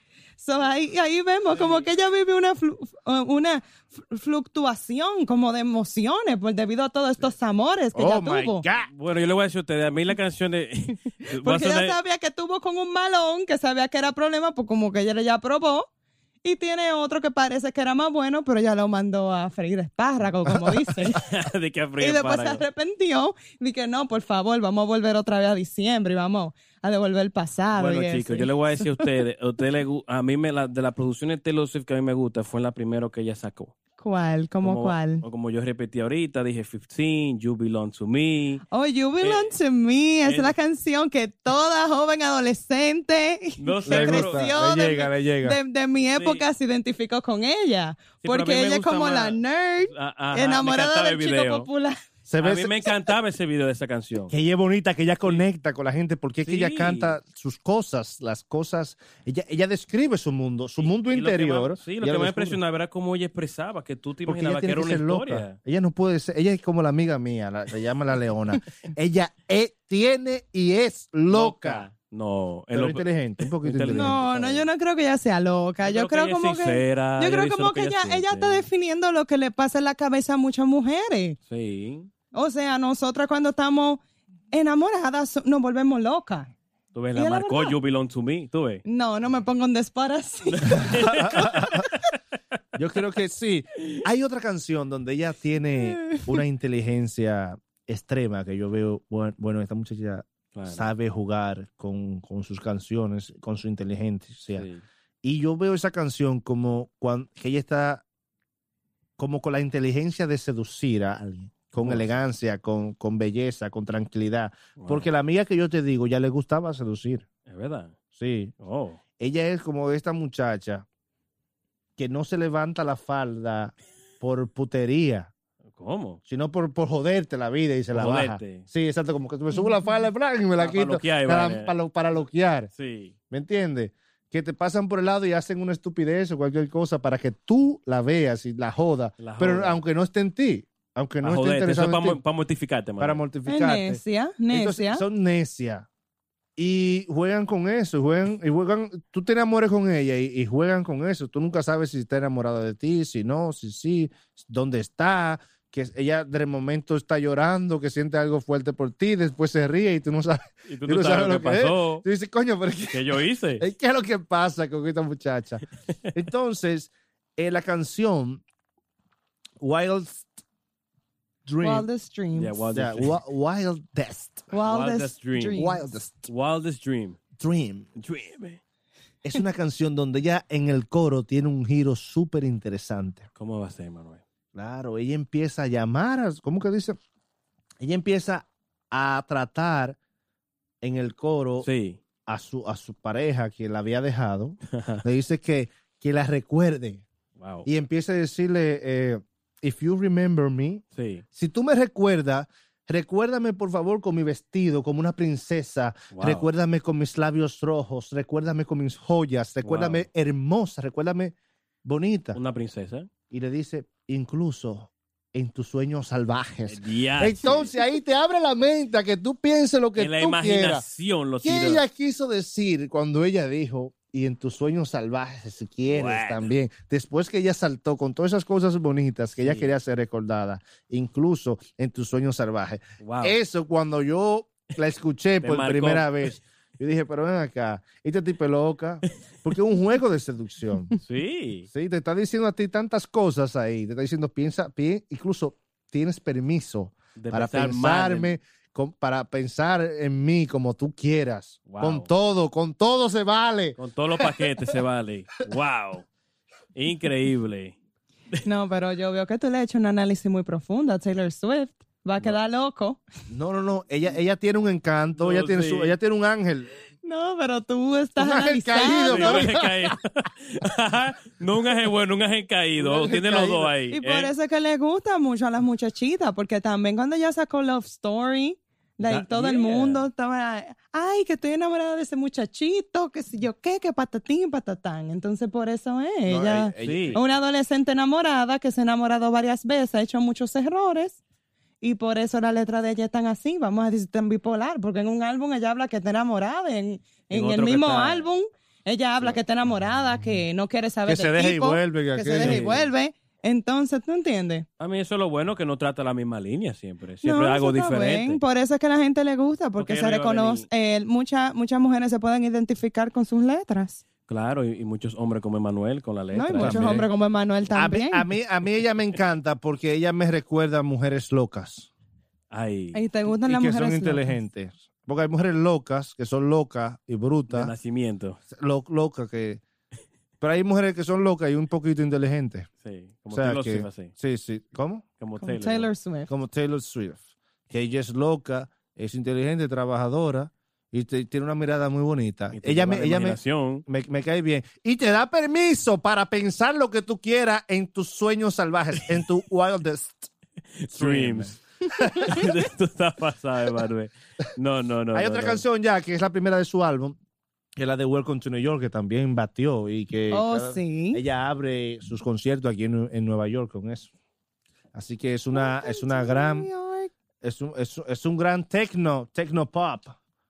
C: So ahí, ahí vemos como que ella vive una, flu- uh, una fl- fluctuación como de emociones por debido a todos estos amores que
A: Oh
C: ella
A: my
C: tuvo.
A: God.
B: Bueno, yo le voy a decir a ustedes, a mí la canción de...
C: Porque ella
B: sonar-
C: sabía que tuvo con un malón, que sabía que era problema, pues como que ella ya probó. Y tiene otro que parece que era más bueno, pero ya lo mandó a freír espárrago, como dicen.
B: de que a
C: y después se arrepintió. Dije, no, por favor, vamos a volver otra vez a diciembre y vamos a devolver el pasado.
B: Bueno, chicos, yo le voy a decir a ustedes, a, usted le, a mí me la, de la producción de Taylor Swift que a mí me gusta fue la primera que ella sacó.
C: ¿Cuál? ¿Cómo
B: Como-
C: cuál?
B: o Como yo repetí ahorita, dije 15, You Belong to Me.
C: Oh, You Belong to Me. Es
B: eh,
C: la canción que toda joven adolescente
B: No
C: que
B: sé,
A: Le
B: pero-
A: gusta,
C: creció
A: le
C: de,
A: llega, le llega.
C: de- de mi época se identificó con ella.
B: Sí,
C: porque ella es como la nerd,
B: ajá,
C: enamorada del
B: el
C: chico popular.
A: Se
B: A mí me encantaba ese video de esa canción.
A: que ella es bonita, que ella conecta con la gente, porque es que ella canta sus cosas, las cosas, ella, ella describe su mundo, su mundo
B: Y lo que
A: interior.
B: más- sí, lo
A: ella
B: que me impresionaba era cómo ella expresaba, que tú te
A: ella
B: imaginabas que era
A: que
B: una
A: ser loca.
B: historia.
A: Ella no puede ser, ella es como la amiga mía, la, se llama la leona. ella es- tiene y es loca.
B: No,
A: Pero
B: lo-
A: inteligente, un poquito
B: inteligente.
C: No, no, yo no creo que ella sea loca. Yo, creo,
B: ella es
C: como que. Yo
B: ella
C: creo como que, ella, ella
B: siente.
C: está definiendo lo que le pasa en la cabeza a muchas mujeres.
B: Sí.
C: O sea, nosotras cuando estamos enamoradas nos volvemos locas.
B: Tú ves, la marcó
C: verdad.
B: You Belong to Me, tú ves.
C: No, no me pongo en disparo así.
A: Yo creo que sí. Hay otra canción donde ella tiene una inteligencia extrema que yo veo, bueno, bueno, esta muchacha
B: Claro.
A: sabe jugar con, con sus canciones, con su inteligencia.
B: Sí.
A: Y yo veo esa canción como cuando, que ella está como con la inteligencia de seducir a alguien, con
B: ¿Cómo así?
A: elegancia, con, con belleza, con tranquilidad.
B: Wow.
A: Porque la amiga que yo te digo ya le gustaba seducir.
B: Es verdad.
A: Sí.
B: Oh.
A: Ella es como esta muchacha que no se levanta la falda por putería,
B: ¿Cómo?
A: sino por, por joderte la vida y se
B: Por
A: la baja.
B: joderte.
A: Sí, exacto, como que me subo la falda y me la quito para, para lo- para loquear.
B: Sí.
A: ¿Me entiendes? Que te pasan por el lado y hacen una estupidez o cualquier cosa para que tú la veas y la jodas.
B: La
A: Pero
B: joda.
A: aunque no esté en ti. Aunque no esté
B: joderte, eso
A: interesado
B: es para, para mortificarte, mano.
A: para
C: Es
A: mortificarte.
C: necia,
A: Entonces,
C: necia.
A: son necias. Y juegan con eso, juegan, y juegan, tú te enamores con ella y, y juegan con eso. Tú nunca sabes si está enamorada de ti, si no, si sí, dónde está, que ella de momento está llorando, que siente algo fuerte por ti, después se ríe y tú no sabes.
B: y tú
A: tú
B: no
A: no
B: sabes lo que
A: es.
B: pasó,
A: Tú dices, coño, pero ¿qué,
B: que yo hice.
A: ¿qué es lo que pasa con esta muchacha? Entonces, eh, la canción Wild Dream,
C: Wildest Dreams.
B: Yeah, wild-
A: yeah, Wi- Wildest,
C: Wildest,
B: Wildest Dream.
C: Dreams.
A: Wildest
B: Wildest Dream.
A: Dream.
B: Dream.
A: Es una canción donde ella en el coro tiene un giro súper interesante.
B: ¿Cómo va a ser, Manuel?
A: Claro, ella empieza a llamar, a- ¿cómo que dice? Ella empieza a tratar en el coro
B: Sí.
A: a, su, a su pareja que la había dejado. Le dice que, que la recuerde
B: wow.
A: y empieza a decirle, eh, if you remember me,
B: Sí.
A: si tú me recuerdas, recuérdame por favor con mi vestido como una princesa,
B: Wow.
A: recuérdame con mis labios rojos, recuérdame con mis joyas, recuérdame
B: Wow.
A: hermosa, recuérdame bonita.
B: Una princesa.
A: Y le dice, incluso en tus sueños salvajes.
B: Ya,
A: Entonces ahí te abre la mente a que tú pienses lo que
B: en la
A: tú quieras.
B: imaginación lo
A: ¿Qué ella quiso decir cuando ella dijo, y en tus sueños salvajes si quieres
B: Bueno.
A: también? Después que ella saltó con todas esas cosas bonitas que ella
B: Sí.
A: quería ser recordada, incluso en tus sueños salvajes.
B: Wow.
A: Eso cuando yo la escuché por
B: marcó.
A: primera vez, yo dije, pero ven acá, esta tipa es loca, porque es un juego de seducción.
B: Sí.
A: Sí, te está diciendo a ti tantas cosas ahí, te está diciendo, piensa, pi- incluso tienes permiso
B: De
A: para
B: pensar
A: pensarme, con- para pensar en mí como tú quieras.
B: Wow.
A: Con todo, con todo se vale.
B: Con todos los paquetes se vale. Wow. Increíble.
C: No, pero yo veo que tú le has hecho un análisis muy profundo a Taylor Swift. Va a quedar loco.
A: No, no, no, ella, ella tiene un encanto,
B: No,
A: ella, tiene su, ella tiene un ángel.
C: No, pero tú estás
A: Un ángel
C: analizando.
A: caído,
B: Sí, un ángel caído. no un ángel bueno, un ángel caído.
A: Un ángel
B: Tiene los
A: caído.
B: dos ahí.
C: Y por
B: ¿eh?
C: eso es que le gusta mucho a las muchachitas, porque también cuando ella sacó Love Story, like,
B: That-
C: todo el mundo estaba, ay, que estoy enamorada de ese muchachito, que si yo qué, que patatín, patatán. Entonces por eso es,
A: No,
C: ella,
B: Sí.
C: una adolescente enamorada que se ha enamorado varias veces, ha hecho muchos errores. Y por eso la letra de ella es tan así, vamos a decir tan bipolar, porque en un álbum ella habla que está enamorada, en,
B: En
C: el mismo
B: está-
C: álbum ella habla que está enamorada, que no quiere saber
A: Que se deje y vuelve, que
C: que se deje y vuelve. Entonces, ¿tú entiendes?
B: A mí eso es lo bueno que no trata la misma línea siempre. Siempre
C: No,
B: algo diferente.
C: bien. Por eso es que a la gente le gusta, porque,
B: Porque
C: se
B: no
C: reconoce, eh, muchas muchas mujeres se pueden identificar con sus letras.
B: Claro, y, y muchos hombres como Emanuel con la
C: ¿no?
B: letra.
C: Y muchos
A: También.
C: hombres como Emanuel
A: A mí,
C: también.
A: a, mí, a mí ella me encanta porque ella me recuerda a mujeres locas
B: Ay,
C: y te gustan
A: y
C: las
A: que
C: mujeres
A: son
C: locas.
A: inteligentes. Porque hay mujeres locas que son locas y
B: de
A: brutas,
B: nacimiento.
A: lo- locas que... Pero hay mujeres que son locas y un poquito inteligentes.
B: Sí, como
A: O sea
B: Taylor
A: que-
B: Swift, así.
A: Sí, sí. ¿Cómo?
B: Como
C: Como
B: Taylor.
C: Taylor Swift.
A: Como Taylor Swift. Que ella es loca, es inteligente, trabajadora y te- tiene una mirada muy bonita. Ella, me,
B: la
A: ella me, me, me cae bien. Y te da permiso para pensar lo que tú quieras en tus sueños salvajes, en tu wildest
B: Dreams. Tú estás pasado, Emanuel. No, no, no.
A: Hay
B: no,
A: otra
B: no.
A: canción ya que es la primera de su álbum, que es la de Welcome to New York, que también batió y que
C: Oh,
A: cada-
C: sí.
A: ella abre sus conciertos aquí en, en Nueva York con eso. Así que es una, es una gran, es un, es, es un gran techno, techno pop,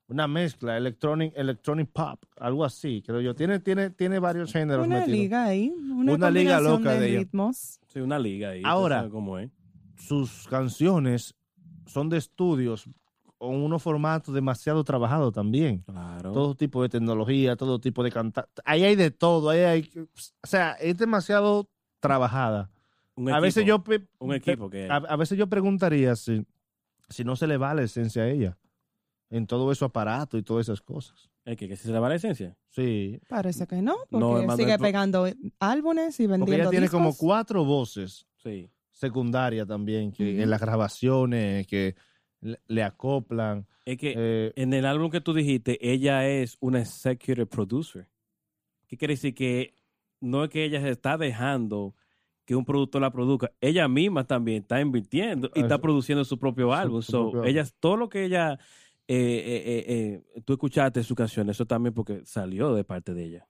A: una mezcla, electronic, electronic pop, algo así, creo yo. Tiene, tiene, tiene varios géneros
C: Una
A: metidos.
C: liga ahí. Una,
A: Una liga
C: combinación
A: loca de ella.
C: ritmos.
B: Sí, una liga ahí.
A: Ahora-
B: sabes cómo es.
A: Sus canciones son de estudios con unos formatos demasiado trabajados también.
B: Claro.
A: todo tipo de tecnología, todo tipo de cantar. Ahí hay de todo, ahí hay, o sea, es demasiado trabajada.
B: Un
A: A veces
B: equipo,
A: yo pe-
B: Un equipo que...
A: a, a veces yo preguntaría si, si no se le va la esencia a ella en todo eso aparato y todas esas cosas.
B: Es que, que si se le va la esencia.
A: Sí,
C: Parece que no, porque
B: No,
C: sigue pegando álbumes y vendiendo
A: porque ella tiene como cuatro voces
B: Sí.
A: secundarias también que en las grabaciones que le, le acoplan.
B: Es que
A: eh,
B: en el álbum que tú dijiste, ella es una executive producer. ¿Qué quiere decir? Que no es que ella se está dejando que un productor la produzca. Ella misma tambiy está invirtiendo y está produciendo su propio
A: Su-
B: álbum.
A: su
B: So,
A: propio álbum.
B: ella, todo lo que ella eh, eh, eh, eh, tú escuchaste su canción, eso también porque salió de parte de ella.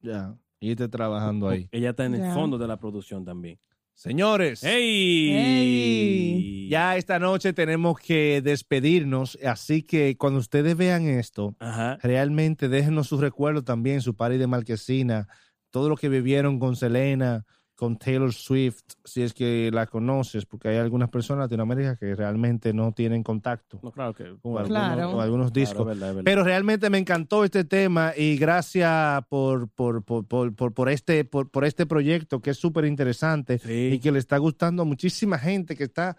A: Ya. Y esté trabajando ahí.
B: Ella está en el fondo de la producción también.
A: Señores.
B: ¡Ey!
C: Ey.
A: Ya esta noche tenemos que despedirnos, así que cuando ustedes vean esto,
B: Ajá.
A: realmente déjenos sus recuerdos también, su party de Marquesina, todo lo que vivieron con Selena, con Taylor Swift, si es que la conoces, porque hay algunas personas en Latinoamérica que realmente no tienen contacto
B: No, claro que.
A: con,
B: claro,
A: algunos, con algunos
B: claro,
A: discos.
B: es verdad, es verdad.
A: Pero realmente me encantó este tema y gracias por, por, por, por, por, por este, por, por este proyecto que es súper interesante
B: Sí.
A: y que le está gustando a muchísima gente que está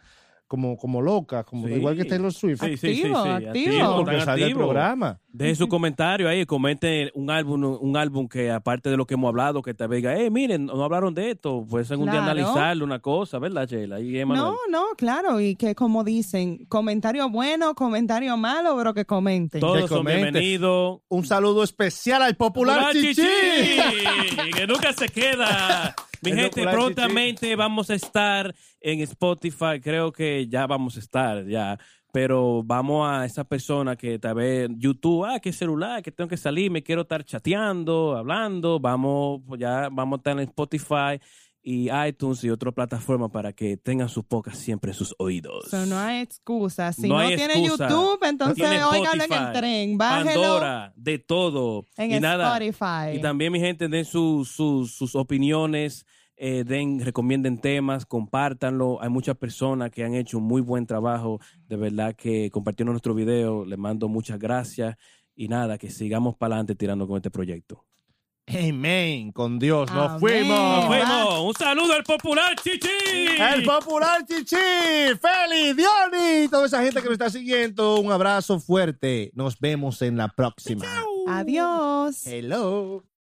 A: como, como loca, como
B: Sí.
A: igual que Taylor Swift.
B: Sí, sí,
C: Activo,
B: sí,
C: activo.
A: porque sale el programa.
B: Dejen su comentario ahí, comenten un álbum, un álbum que aparte de lo que hemos hablado, que te diga, eh, miren, no hablaron de esto, pues en un día
C: Claro.
B: analizarlo, una cosa, ¿verdad, Sheila? Y.
C: No, no, claro, y que como dicen, comentario bueno, comentario malo, pero que comenten.
B: Todos
A: Que
B: son
A: comente.
B: bienvenidos.
A: Un saludo especial al popular
B: Popular
A: Chichi.
B: Chichi, que nunca se queda. Mi gente, prontamente vamos a estar en Spotify, creo que ya vamos a estar, ya. Pero vamos a esa persona que tal vez YouTube, ah, qué celular, que tengo que salir, me quiero estar chateando, hablando, vamos, ya vamos a estar en Spotify y iTunes y otras plataformas para que tengan sus pocas siempre en sus oídos.
C: So, no hay excusa. Si
B: No
C: no, tiene
B: excusa.
C: YouTube, entonces óigalo en el tren. Bájelo
B: Pandora, de todo.
C: en
B: y nada,
C: Spotify.
B: Y también, mi gente, den sus, sus, sus opiniones, eh, den, recomienden temas, compártanlo. Hay muchas personas que han hecho un muy buen trabajo. De verdad que compartieron nuestro video. Les mando muchas gracias. Y nada, que sigamos para adelante tirando con este proyecto.
A: Amén. Con Dios. Nos
C: Amén.
A: fuimos.
B: ¡Nos fuimos! ¡Un saludo al popular Chichi!
A: El popular Chichi. Feli, Diony. Toda esa gente que nos está siguiendo. Un abrazo fuerte. Nos vemos en la próxima.
C: Adiós.
A: Hello.